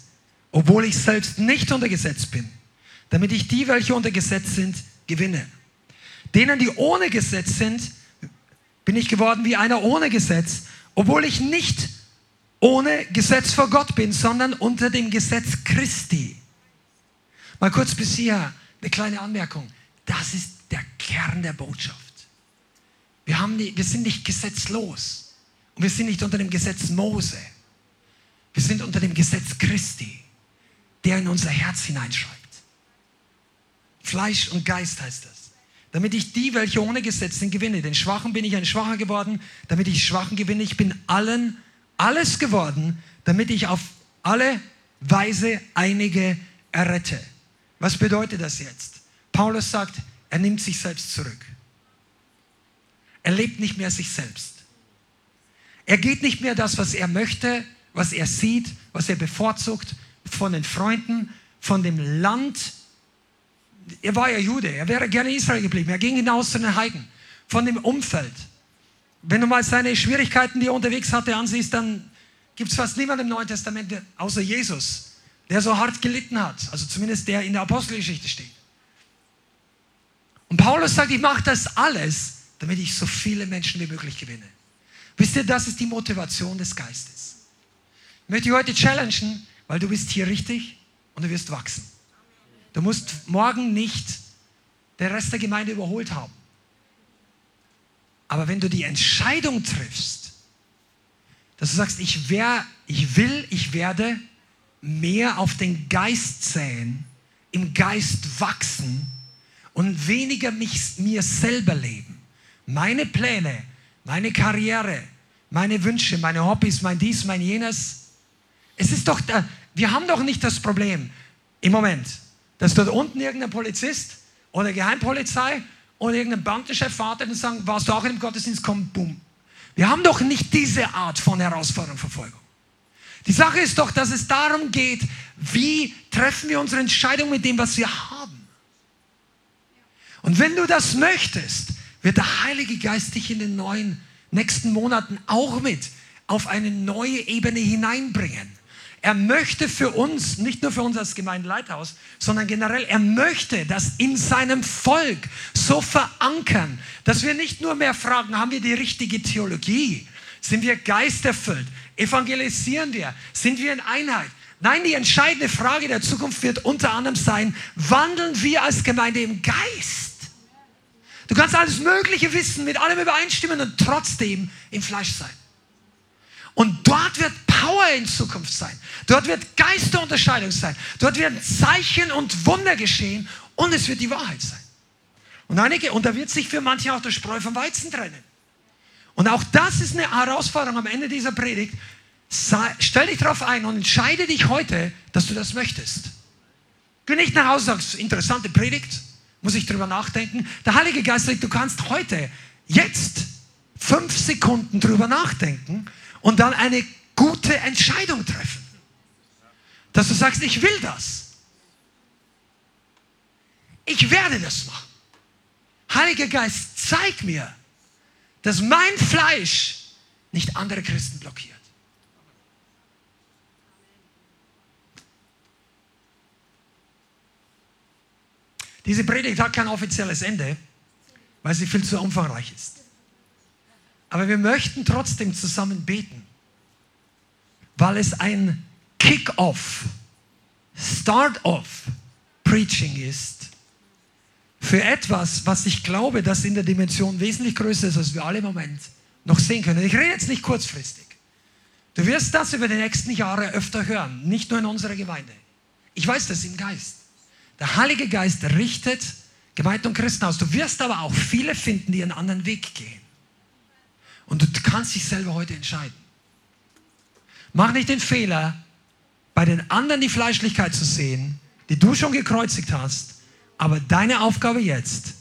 obwohl ich selbst nicht unter Gesetz bin, damit ich die, welche unter Gesetz sind, gewinne. Denen, die ohne Gesetz sind, bin ich geworden wie einer ohne Gesetz, obwohl ich nicht ohne Gesetz vor Gott bin, sondern unter dem Gesetz Christi. Mal kurz bis hier eine kleine Anmerkung. Das ist der Kern der Botschaft. Wir, haben die, wir sind nicht gesetzlos und wir sind nicht unter dem Gesetz Mose. Wir sind unter dem Gesetz Christi, der in unser Herz hineinschreibt. Fleisch und Geist heißt das. Damit ich die, welche ohne Gesetz sind, gewinne. Den Schwachen bin ich ein Schwacher geworden, damit ich Schwachen gewinne. Ich bin allen alles geworden, damit ich auf alle Weise einige errette. Was bedeutet das jetzt? Paulus sagt, er nimmt sich selbst zurück. Er lebt nicht mehr sich selbst. Er geht nicht mehr das, was er möchte, was er sieht, was er bevorzugt von den Freunden, von dem Land. Er war ja Jude, er wäre gerne in Israel geblieben. Er ging hinaus zu den Heiden, von dem Umfeld. Wenn du mal seine Schwierigkeiten, die er unterwegs hatte, ansiehst, dann gibt es fast niemanden im Neuen Testament außer Jesus, der so hart gelitten hat. Also zumindest der in der Apostelgeschichte steht. Und Paulus sagt, ich mache das alles, damit ich so viele Menschen wie möglich gewinne. Wisst ihr, das ist die Motivation des Geistes. Ich möchte dich heute challengen, weil du bist hier richtig und du wirst wachsen. Du musst morgen nicht den Rest der Gemeinde überholt haben. Aber wenn du die Entscheidung triffst, dass du sagst, ich, wär, ich will, ich werde mehr auf den Geist säen, im Geist wachsen und weniger mich, mir selber leben. Meine Pläne, meine Karriere, meine Wünsche, meine Hobbys, mein dies, mein jenes. Es ist doch, da, wir haben doch nicht das Problem im Moment, dass dort unten irgendein Polizist oder Geheimpolizei oder irgendein Bandenchef wartet und sagt, warst du auch dem Gottesdienst, komm, bumm. Wir haben doch nicht diese Art von Herausforderung, Verfolgung. Die Sache ist doch, dass es darum geht, wie treffen wir unsere Entscheidung mit dem, was wir haben. Und wenn du das möchtest, wird der Heilige Geist dich in den neuen nächsten Monaten auch mit auf eine neue Ebene hineinbringen. Er möchte für uns, nicht nur für uns als Gemeindeleithaus, sondern generell, er möchte das in seinem Volk so verankern, dass wir nicht nur mehr fragen, haben wir die richtige Theologie? Sind wir geisterfüllt? Evangelisieren wir? Sind wir in Einheit? Nein, die entscheidende Frage der Zukunft wird unter anderem sein, wandeln wir als Gemeinde im Geist? Du kannst alles Mögliche wissen, mit allem übereinstimmen und trotzdem im Fleisch sein. Und dort wird Power in Zukunft sein. Dort wird Geisterunterscheidung sein. Dort werden Zeichen und Wunder geschehen und es wird die Wahrheit sein. Und einige, und da wird sich für manche auch der Spreu vom Weizen trennen. Und auch das ist eine Herausforderung am Ende dieser Predigt. Sei, stell dich darauf ein und entscheide dich heute, dass du das möchtest. Geh nicht nach Hause und sagst, interessante Predigt, muss ich drüber nachdenken. Der Heilige Geist sagt, du kannst heute, jetzt, fünf Sekunden drüber nachdenken und dann eine gute Entscheidung treffen. Dass du sagst, ich will das. Ich werde das machen. Heiliger Geist, zeig mir, dass mein Fleisch nicht andere Christen blockiert. Diese Predigt hat kein offizielles Ende, weil sie viel zu umfangreich ist. Aber wir möchten trotzdem zusammen beten, weil es ein Kick-off, Start-off Preaching ist für etwas, was ich glaube, das in der Dimension wesentlich größer ist, als wir alle im Moment noch sehen können. Ich rede jetzt nicht kurzfristig. Du wirst das über die nächsten Jahre öfter hören, nicht nur in unserer Gemeinde. Ich weiß das im Geist. Der Heilige Geist richtet Gemeinde und Christen aus. Du wirst aber auch viele finden, die einen anderen Weg gehen. Und du kannst dich selber heute entscheiden. Mach nicht den Fehler, bei den anderen die Fleischlichkeit zu sehen, die du schon gekreuzigt hast, aber deine Aufgabe jetzt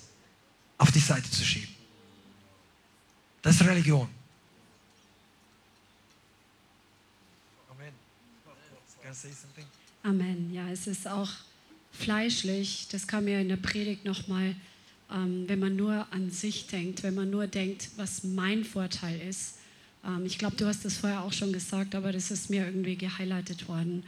auf die Seite zu schieben. Das ist Religion. Amen. Ja, es ist auch fleischlich. Das kam mir in der Predigt nochmal ähm, wenn man nur an sich denkt, wenn man nur denkt, was mein Vorteil ist. Ähm, ich glaube, du hast das vorher auch schon gesagt, aber das ist mir irgendwie gehighlightet worden.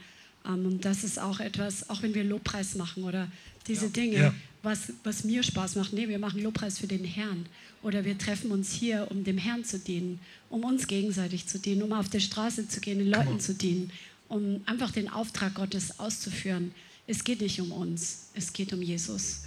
Ähm, und das ist auch etwas, auch wenn wir Lobpreis machen oder diese ja. Dinge, ja. Was, was mir Spaß macht. Nee, wir machen Lobpreis für den Herrn. Oder wir treffen uns hier, um dem Herrn zu dienen, um uns gegenseitig zu dienen, um auf der Straße zu gehen, den Leuten zu dienen, um einfach den Auftrag Gottes auszuführen. Es geht nicht um uns, es geht um Jesus.